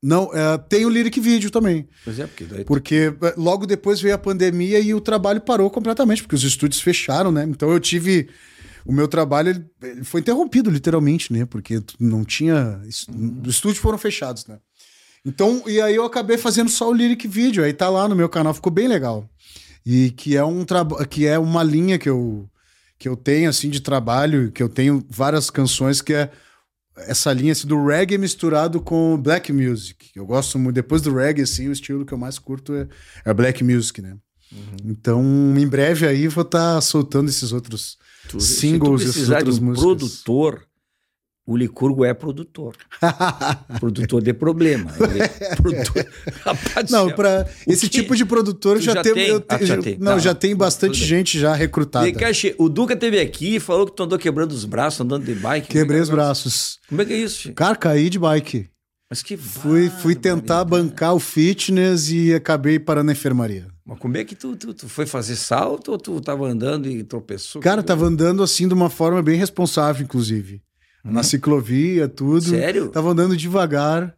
Não, é, tem o lyric vídeo também. Pois é, porque daí... Porque é, logo depois veio a pandemia e o trabalho parou completamente, porque os estúdios fecharam, né? Então eu tive o meu trabalho ele, ele foi interrompido literalmente, né? Porque não tinha, uhum. os estúdios foram fechados, né? Então, e aí eu acabei fazendo só o lyric vídeo, aí tá lá no meu canal, ficou bem legal. E que é um que é uma linha que eu que eu tenho assim de trabalho, que eu tenho várias canções que é essa linha assim, do reggae misturado com black music. Eu gosto muito depois do reggae assim, o estilo que eu mais curto é, é black music, né? Uhum. Então, em breve aí vou estar tá soltando esses outros tu, singles, se tu precisar de um músicas. produtor o Licurgo é produtor. produtor de problema. É produtor... Rapaz, não, para esse que... tipo de produtor já, já tem. tem? Eu, ah, já tem. Não, não, já tem bastante gente já recrutada. o Duca teve aqui e falou que tu andou quebrando os braços, andando de bike. Quebrei os braços. Como é que é isso? Cara, caí de bike. Mas que fui, fui tentar bancar o fitness e acabei parando na enfermaria. Mas como é que tu, tu, tu, foi fazer salto ou tu tava andando e tropeçou? Cara, tava andando assim de uma forma bem responsável, inclusive na uhum. ciclovia, tudo. Sério? Tava andando devagar.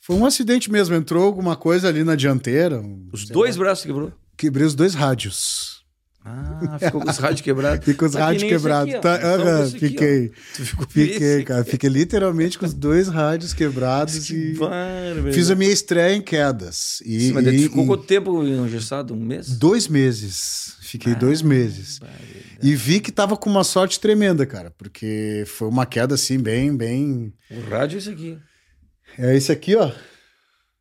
Foi um acidente mesmo, entrou alguma coisa ali na dianteira. Os dois lá. braços quebrou? Quebrei os dois rádios. Ah, ficou com os rádios quebrados. Com os rádios quebrados. Aqui, tá, uh, fiquei. fiquei, cara. Fiquei literalmente com os dois rádios quebrados que e bárbaro. fiz a minha estreia em quedas. E, Sim, mas e, ficou e... quanto tempo engessado? Um mês? Dois meses. Fiquei ah, dois meses. E vi que tava com uma sorte tremenda, cara, porque foi uma queda assim, bem, bem. O rádio é esse aqui. É esse aqui, ó.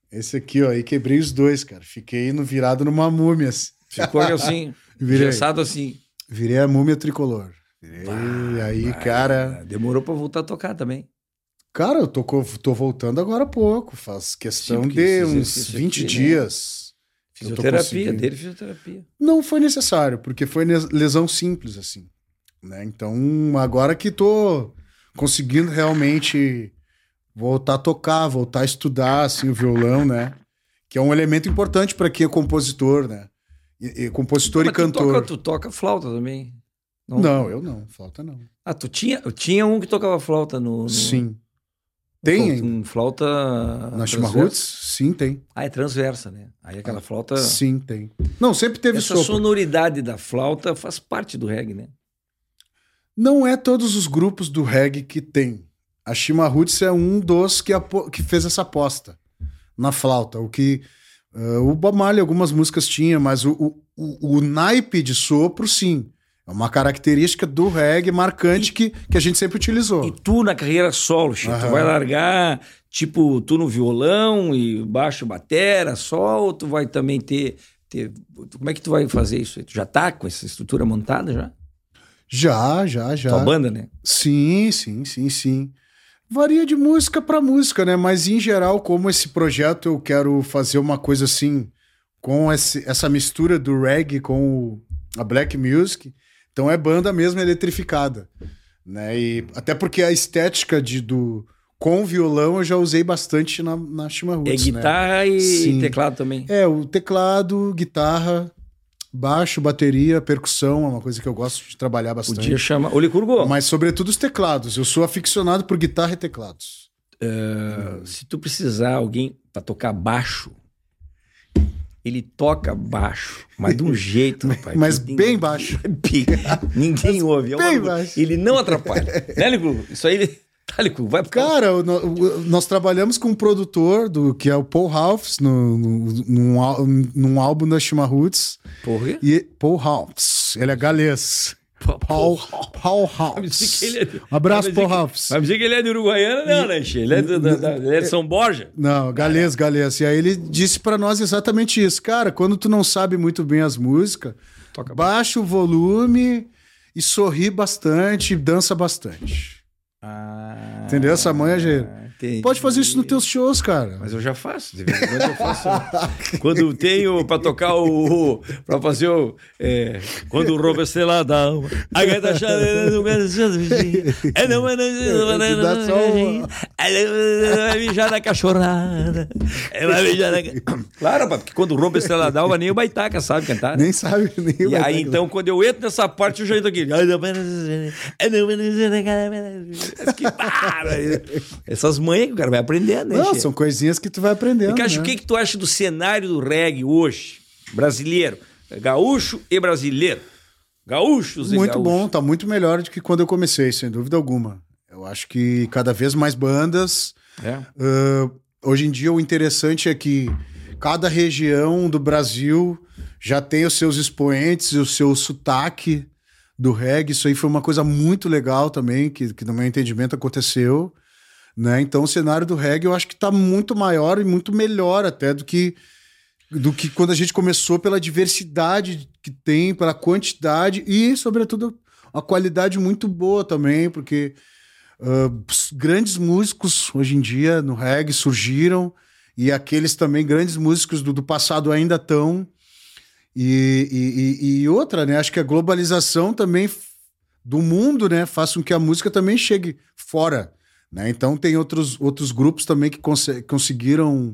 Esse aqui, ó. E quebrei os dois, cara. Fiquei no virado numa múmia. Assim. Ficou assim. Virei. Gessado assim. Virei a múmia tricolor. Virei, bah, aí, bah, cara. Demorou pra voltar a tocar também. Cara, eu tô, tô voltando agora há pouco. Faz questão Sim, de uns 20 aqui, né? dias. Né? Fisioterapia, dele fisioterapia. Não foi necessário, porque foi lesão simples, assim. Né? Então, agora que tô conseguindo realmente voltar a tocar, voltar a estudar, assim, o violão, né? Que é um elemento importante para quem é compositor, né? E, e compositor Mas e cantor. Tu toca, tu toca flauta também? Não, não, eu não. Flauta não. Ah, tu tinha, tinha um que tocava flauta no. no... Sim. Tem um flauta. Na Chimarruts? Sim, tem. Ah, é transversa, né? Aí aquela flauta. Sim, tem. Não, sempre teve Essa sopro. sonoridade da flauta faz parte do reggae, né? Não é todos os grupos do reggae que tem. A Chimarruts é um dos que, que fez essa aposta na flauta. O que Uh, o Bob Marley, algumas músicas tinha, mas o, o, o, o, naipe de sopro, sim. É uma característica do reggae marcante e, que, que a gente sempre utilizou. E tu na carreira solo, Chico, tu vai largar, tipo, tu no violão e baixo batera só, ou tu vai também ter, ter... Como é que tu vai fazer isso? Tu já tá com essa estrutura montada já? Já, já, já. Tua banda, né? Sim, sim, sim, sim. Varia de música para música, né? Mas em geral, como esse projeto eu quero fazer uma coisa assim, com esse, essa mistura do reggae com o, a black music. Então é banda mesmo eletrificada. Né? E, até porque a estética de, do, com violão eu já usei bastante na, na Shima Roots. É guitarra né? e Sim. teclado também. É, o teclado, guitarra, baixo, bateria, percussão, é uma coisa que eu gosto de trabalhar bastante. Podia chamar. Ô, Licurgo. Mas sobretudo os teclados. Eu sou aficionado por guitarra e teclados. Uh, Se tu precisar alguém para tocar baixo, ele toca baixo, mas de um jeito, rapaz. mas bem baixo. Ninguém ouve. É bem baixo. Ele não atrapalha. né, Lico? Isso aí ele. Tá, Lico, vai pro Cara, o, o, nós trabalhamos com um produtor do, que é o Paul Halfs no, no, num, num álbum da Shima Roots. Porra. E Paul Halfs. Ele é galês. Paul, Paul. É um abraço, Paul. Vai dizer que ele é de Uruguaiana, não, né, Ele é de, ele é de São Borja. Não, galês, galês. E aí ele disse para nós exatamente isso. Cara, quando tu não sabe muito bem as músicas, Toca baixa o volume e sorri bastante, dança bastante. Ah, Entendeu? Essa manha, Gê. Entendi. Pode fazer isso nos teus shows, cara. Mas eu já faço. De vez em quando eu faço. quando tenho para tocar o. para fazer o. É, quando o roubo esteladão. A gaita chaleira do É não, é não. Vai mijar na cachorrada. Vai mijar na. Claro, porque quando o roubo esteladão, nem o baitaca sabe cantar. Nem sabe, nem E aí, então, quando eu entro nessa parte, eu já entro aqui. Essas manhas que o cara vai aprendendo, né? Não, são coisinhas que tu vai aprendendo. Né? O que, que tu acha do cenário do reggae hoje? Brasileiro. Gaúcho e brasileiro. Gaúchos e Muito bom, tá muito melhor do que quando eu comecei, sem dúvida alguma. Eu acho que cada vez mais bandas. É. Uh, hoje em dia, o interessante é que cada região do Brasil já tem os seus expoentes, o seu sotaque do reggae. Isso aí foi uma coisa muito legal também, que, que no meu entendimento aconteceu. Né? Então o cenário do reggae eu acho que está muito maior e muito melhor até do que do que quando a gente começou pela diversidade que tem, pela quantidade e, sobretudo, a qualidade muito boa também, porque uh, grandes músicos hoje em dia no reggae surgiram e aqueles também grandes músicos do, do passado ainda estão. E, e, e, outra, né? Acho que a globalização também do mundo, né, faz com que a música também chegue fora. Né? Então tem outros, outros grupos também que cons conseguiram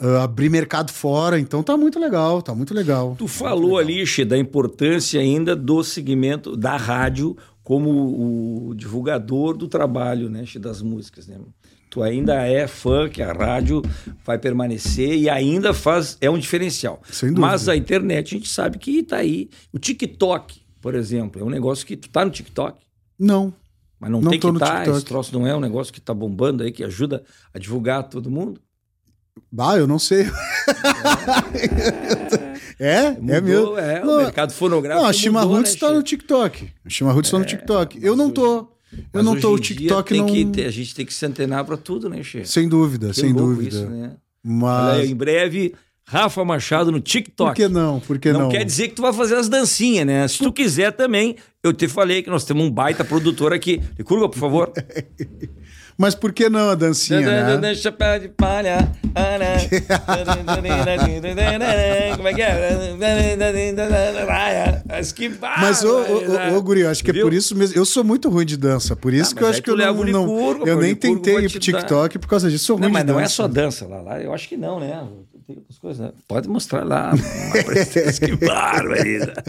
uh, abrir mercado fora. Então tá muito legal, tá muito legal. Tu falou ali, Che, da importância ainda do segmento da rádio como o divulgador do trabalho, né, Che, das músicas, né? Tu ainda é fã que a rádio vai permanecer e ainda faz é um diferencial. Sem dúvida. Mas a internet a gente sabe que tá aí. O TikTok, por exemplo, é um negócio que tu tá no TikTok? Não. Mas não, Não tem que estar, TikTok. esse troço não é um negócio que tá bombando aí, que ajuda a divulgar todo mundo? Ah, eu não sei. é? é Mudou, mesmo. É, Não, o mercado fonográfico Não, a Shima mudou, Roots né, tá no TikTok. A Shima Roots tá no TikTok. Eu não tô. Eu não tô. O TikTok tem não. que ter- a gente tem que se antenar para tudo, né, Che? Sem dúvida, Que sem dúvida. Isso, né? Mas. aí, em breve, Rafa Machado no TikTok. Por que não? Por que não, não? quer dizer que tu vai fazer as dancinhas, né? Se tu quiser também, eu te falei que nós temos um baita produtor aqui. Licurga, por favor. Mas por que não a dancinha, né? Chapéu de palha. Como é que é? Mas ô, ô, ô, Guri, acho que é por isso mesmo. Eu sou muito ruim de dança. Por isso que eu acho que eu não. não- eu nem tentei ir pro TikTok por causa disso. Sou ruim Não, mas não é só dança lá, lá. Eu acho que não, né? Tem outras coisas, né? Pode mostrar lá. que barbaridade.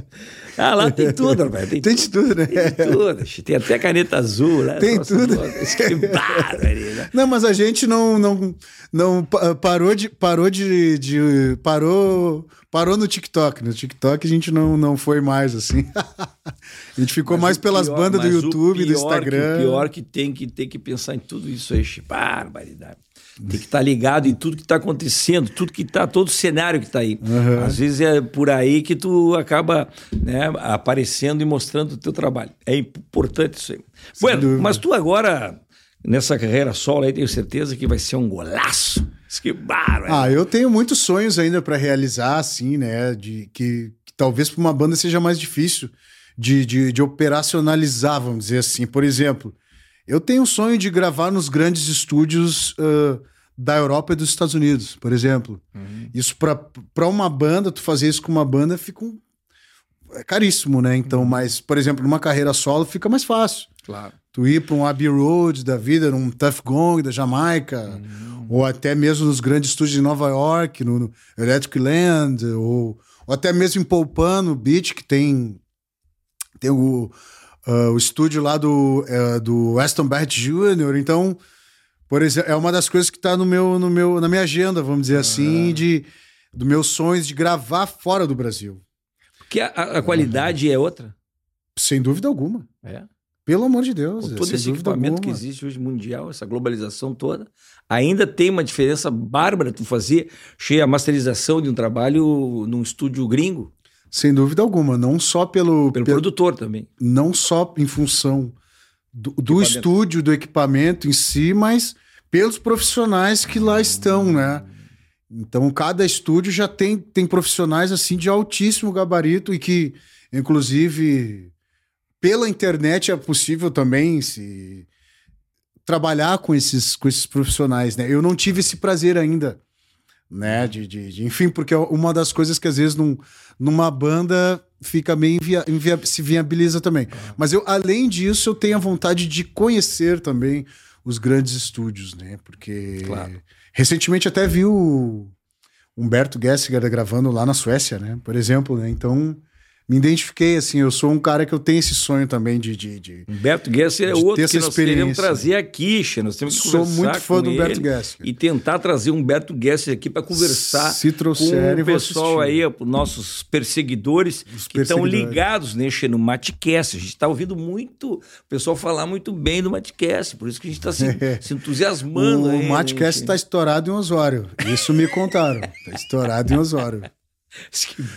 Ah, lá tem tudo, rapaz. Tem, Tem de tudo, né? Tem tudo. Tem até caneta azul, né? Tem Nossa, tudo. Que barbaridade. Não, mas a gente não, não, não pa- parou de. Parou de. de- parou, parou no TikTok. No TikTok a gente não, não foi mais assim. a gente ficou Mas mais pelas pior- bandas do YouTube, do pior Instagram. Que, o pior que tem que tem que pensar em tudo isso aí, barbaridade. Tem que estar ligado em tudo que está acontecendo, tudo que está, todo o cenário que está aí. Às vezes é por aí que tu acaba né, aparecendo e mostrando o teu trabalho. É importante isso aí. Bueno, mas tu agora, nessa carreira solo aí, tenho certeza que vai ser um golaço. Que bárbaro. Ah, eu tenho muitos sonhos ainda para realizar, assim, né? De que, que talvez para uma banda seja mais difícil de, de, de operacionalizar, vamos dizer assim. Por exemplo, eu tenho o sonho de gravar nos grandes estúdios ah, da Europa e dos Estados Unidos, por exemplo. Uhum. Isso para uma banda, tu fazer isso com uma banda fica um, é caríssimo, né? Então, uhum. mas, por exemplo, numa carreira solo fica mais fácil. Claro. Tu ir para um Abbey Road da vida, num Tough Gong da Jamaica, uhum. ou até mesmo nos grandes estúdios de Nova York, no, no Electric Land, ou, ou até mesmo em Poupano Beach, que tem, tem o, uh, o estúdio lá do, uh, do Weston Barrett Jr., então por exemplo, é uma das coisas que está no meu, no meu, na minha agenda, vamos dizer assim, de do meus sonhos de gravar fora do Brasil. Porque a, a qualidade é outra? Sem dúvida alguma. É. Pelo amor de Deus. Com todo esse equipamento alguma. que existe hoje mundial, essa globalização toda, ainda tem uma diferença bárbara tu fazer cheia a masterização de um trabalho num estúdio gringo. Sem dúvida alguma, não só pelo pelo, pelo produtor também. Não só em função do, do estúdio, do equipamento em si, mas pelos profissionais que lá estão, né? Então, cada estúdio já tem, tem profissionais assim de altíssimo gabarito e que, inclusive, pela internet é possível também se trabalhar com esses, com esses profissionais, né? Eu não tive esse prazer ainda, né? De, de, de enfim, porque é uma das coisas que às vezes num, numa banda fica meio invia, invia, se viabiliza também. Ah. Mas eu, além disso, eu tenho a vontade de conhecer também os grandes estúdios, né? Porque claro. recentemente até vi o Humberto Gessinger gravando lá na Suécia, né? Por exemplo, né? Então me identifiquei, assim, eu sou um cara que eu tenho esse sonho também de... de, de Humberto Gessinger é outro que nós queremos trazer aqui, Xê. nós temos que Sou muito fã do Humberto Gessinger. E tentar trazer um Humberto Gessinger aqui para conversar Se com o pessoal aí, nossos perseguidores Os que estão ligados, né, Xê, no Matcast. A gente está ouvindo muito o pessoal falar muito bem do Matcast, por isso que a gente está se, se, entusiasmando. O Matcast está estourado em Osório, isso me contaram. Está estourado em Osório.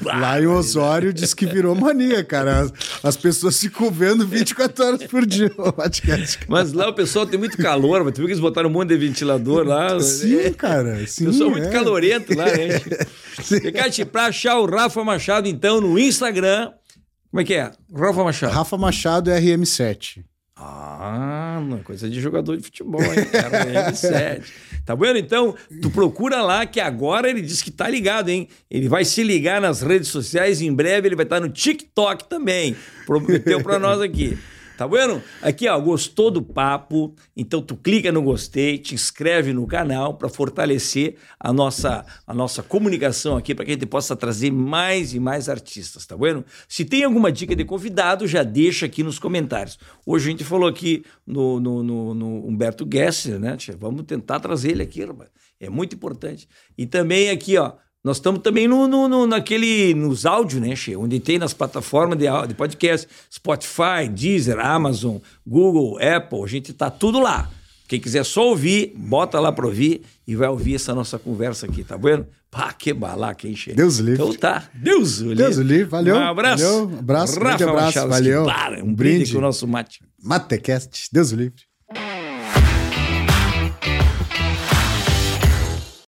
Lá em Osório diz que virou mania, cara. As, as pessoas ficam vendo 24 horas por dia o podcast. Mas lá o pessoal tem muito calor, mas tu viu que eles botaram um monte de ventilador lá. Sim, é, cara. Sim, pessoal é. muito calorento lá, né? Ricardo, pra achar o Rafa Machado, então, no Instagram. Como é que é? Rafa Machado. Rafa Machado RM7. Ah, uma coisa de jogador de futebol, hein? Cara, RM7. Tá vendo? Então, tu procura lá que agora ele diz que tá ligado, hein? Ele vai se ligar nas redes sociais e em breve ele vai estar no TikTok também. Prometeu para nós aqui. Tá vendo? Aqui, ó, gostou do papo? Então tu clica no gostei, te inscreve no canal para fortalecer a nossa, a nossa comunicação aqui, para que a gente possa trazer mais e mais artistas, tá vendo? Se tem alguma dica de convidado, já deixa aqui nos comentários. Hoje a gente falou aqui no, no, no, no Humberto Gesser, né? Vamos tentar trazer ele aqui. É muito importante. E também aqui, ó, nós estamos também no, no, no, naquele, nos áudios, né, Che? Onde tem nas plataformas de, de podcast, Spotify, Deezer, Amazon, Google, Apple, a gente tá tudo lá. Quem quiser só ouvir, bota lá para ouvir e vai ouvir essa nossa conversa aqui, tá vendo? Pá, que balaca, hein, Che? Deus livre. Então tá, Deus livre. Deus livre, valeu. Um abraço. Valeu, abraço, Rafa abraço, Machado, valeu. Para, um, um brinde com o nosso mate. Matecast, Deus livre.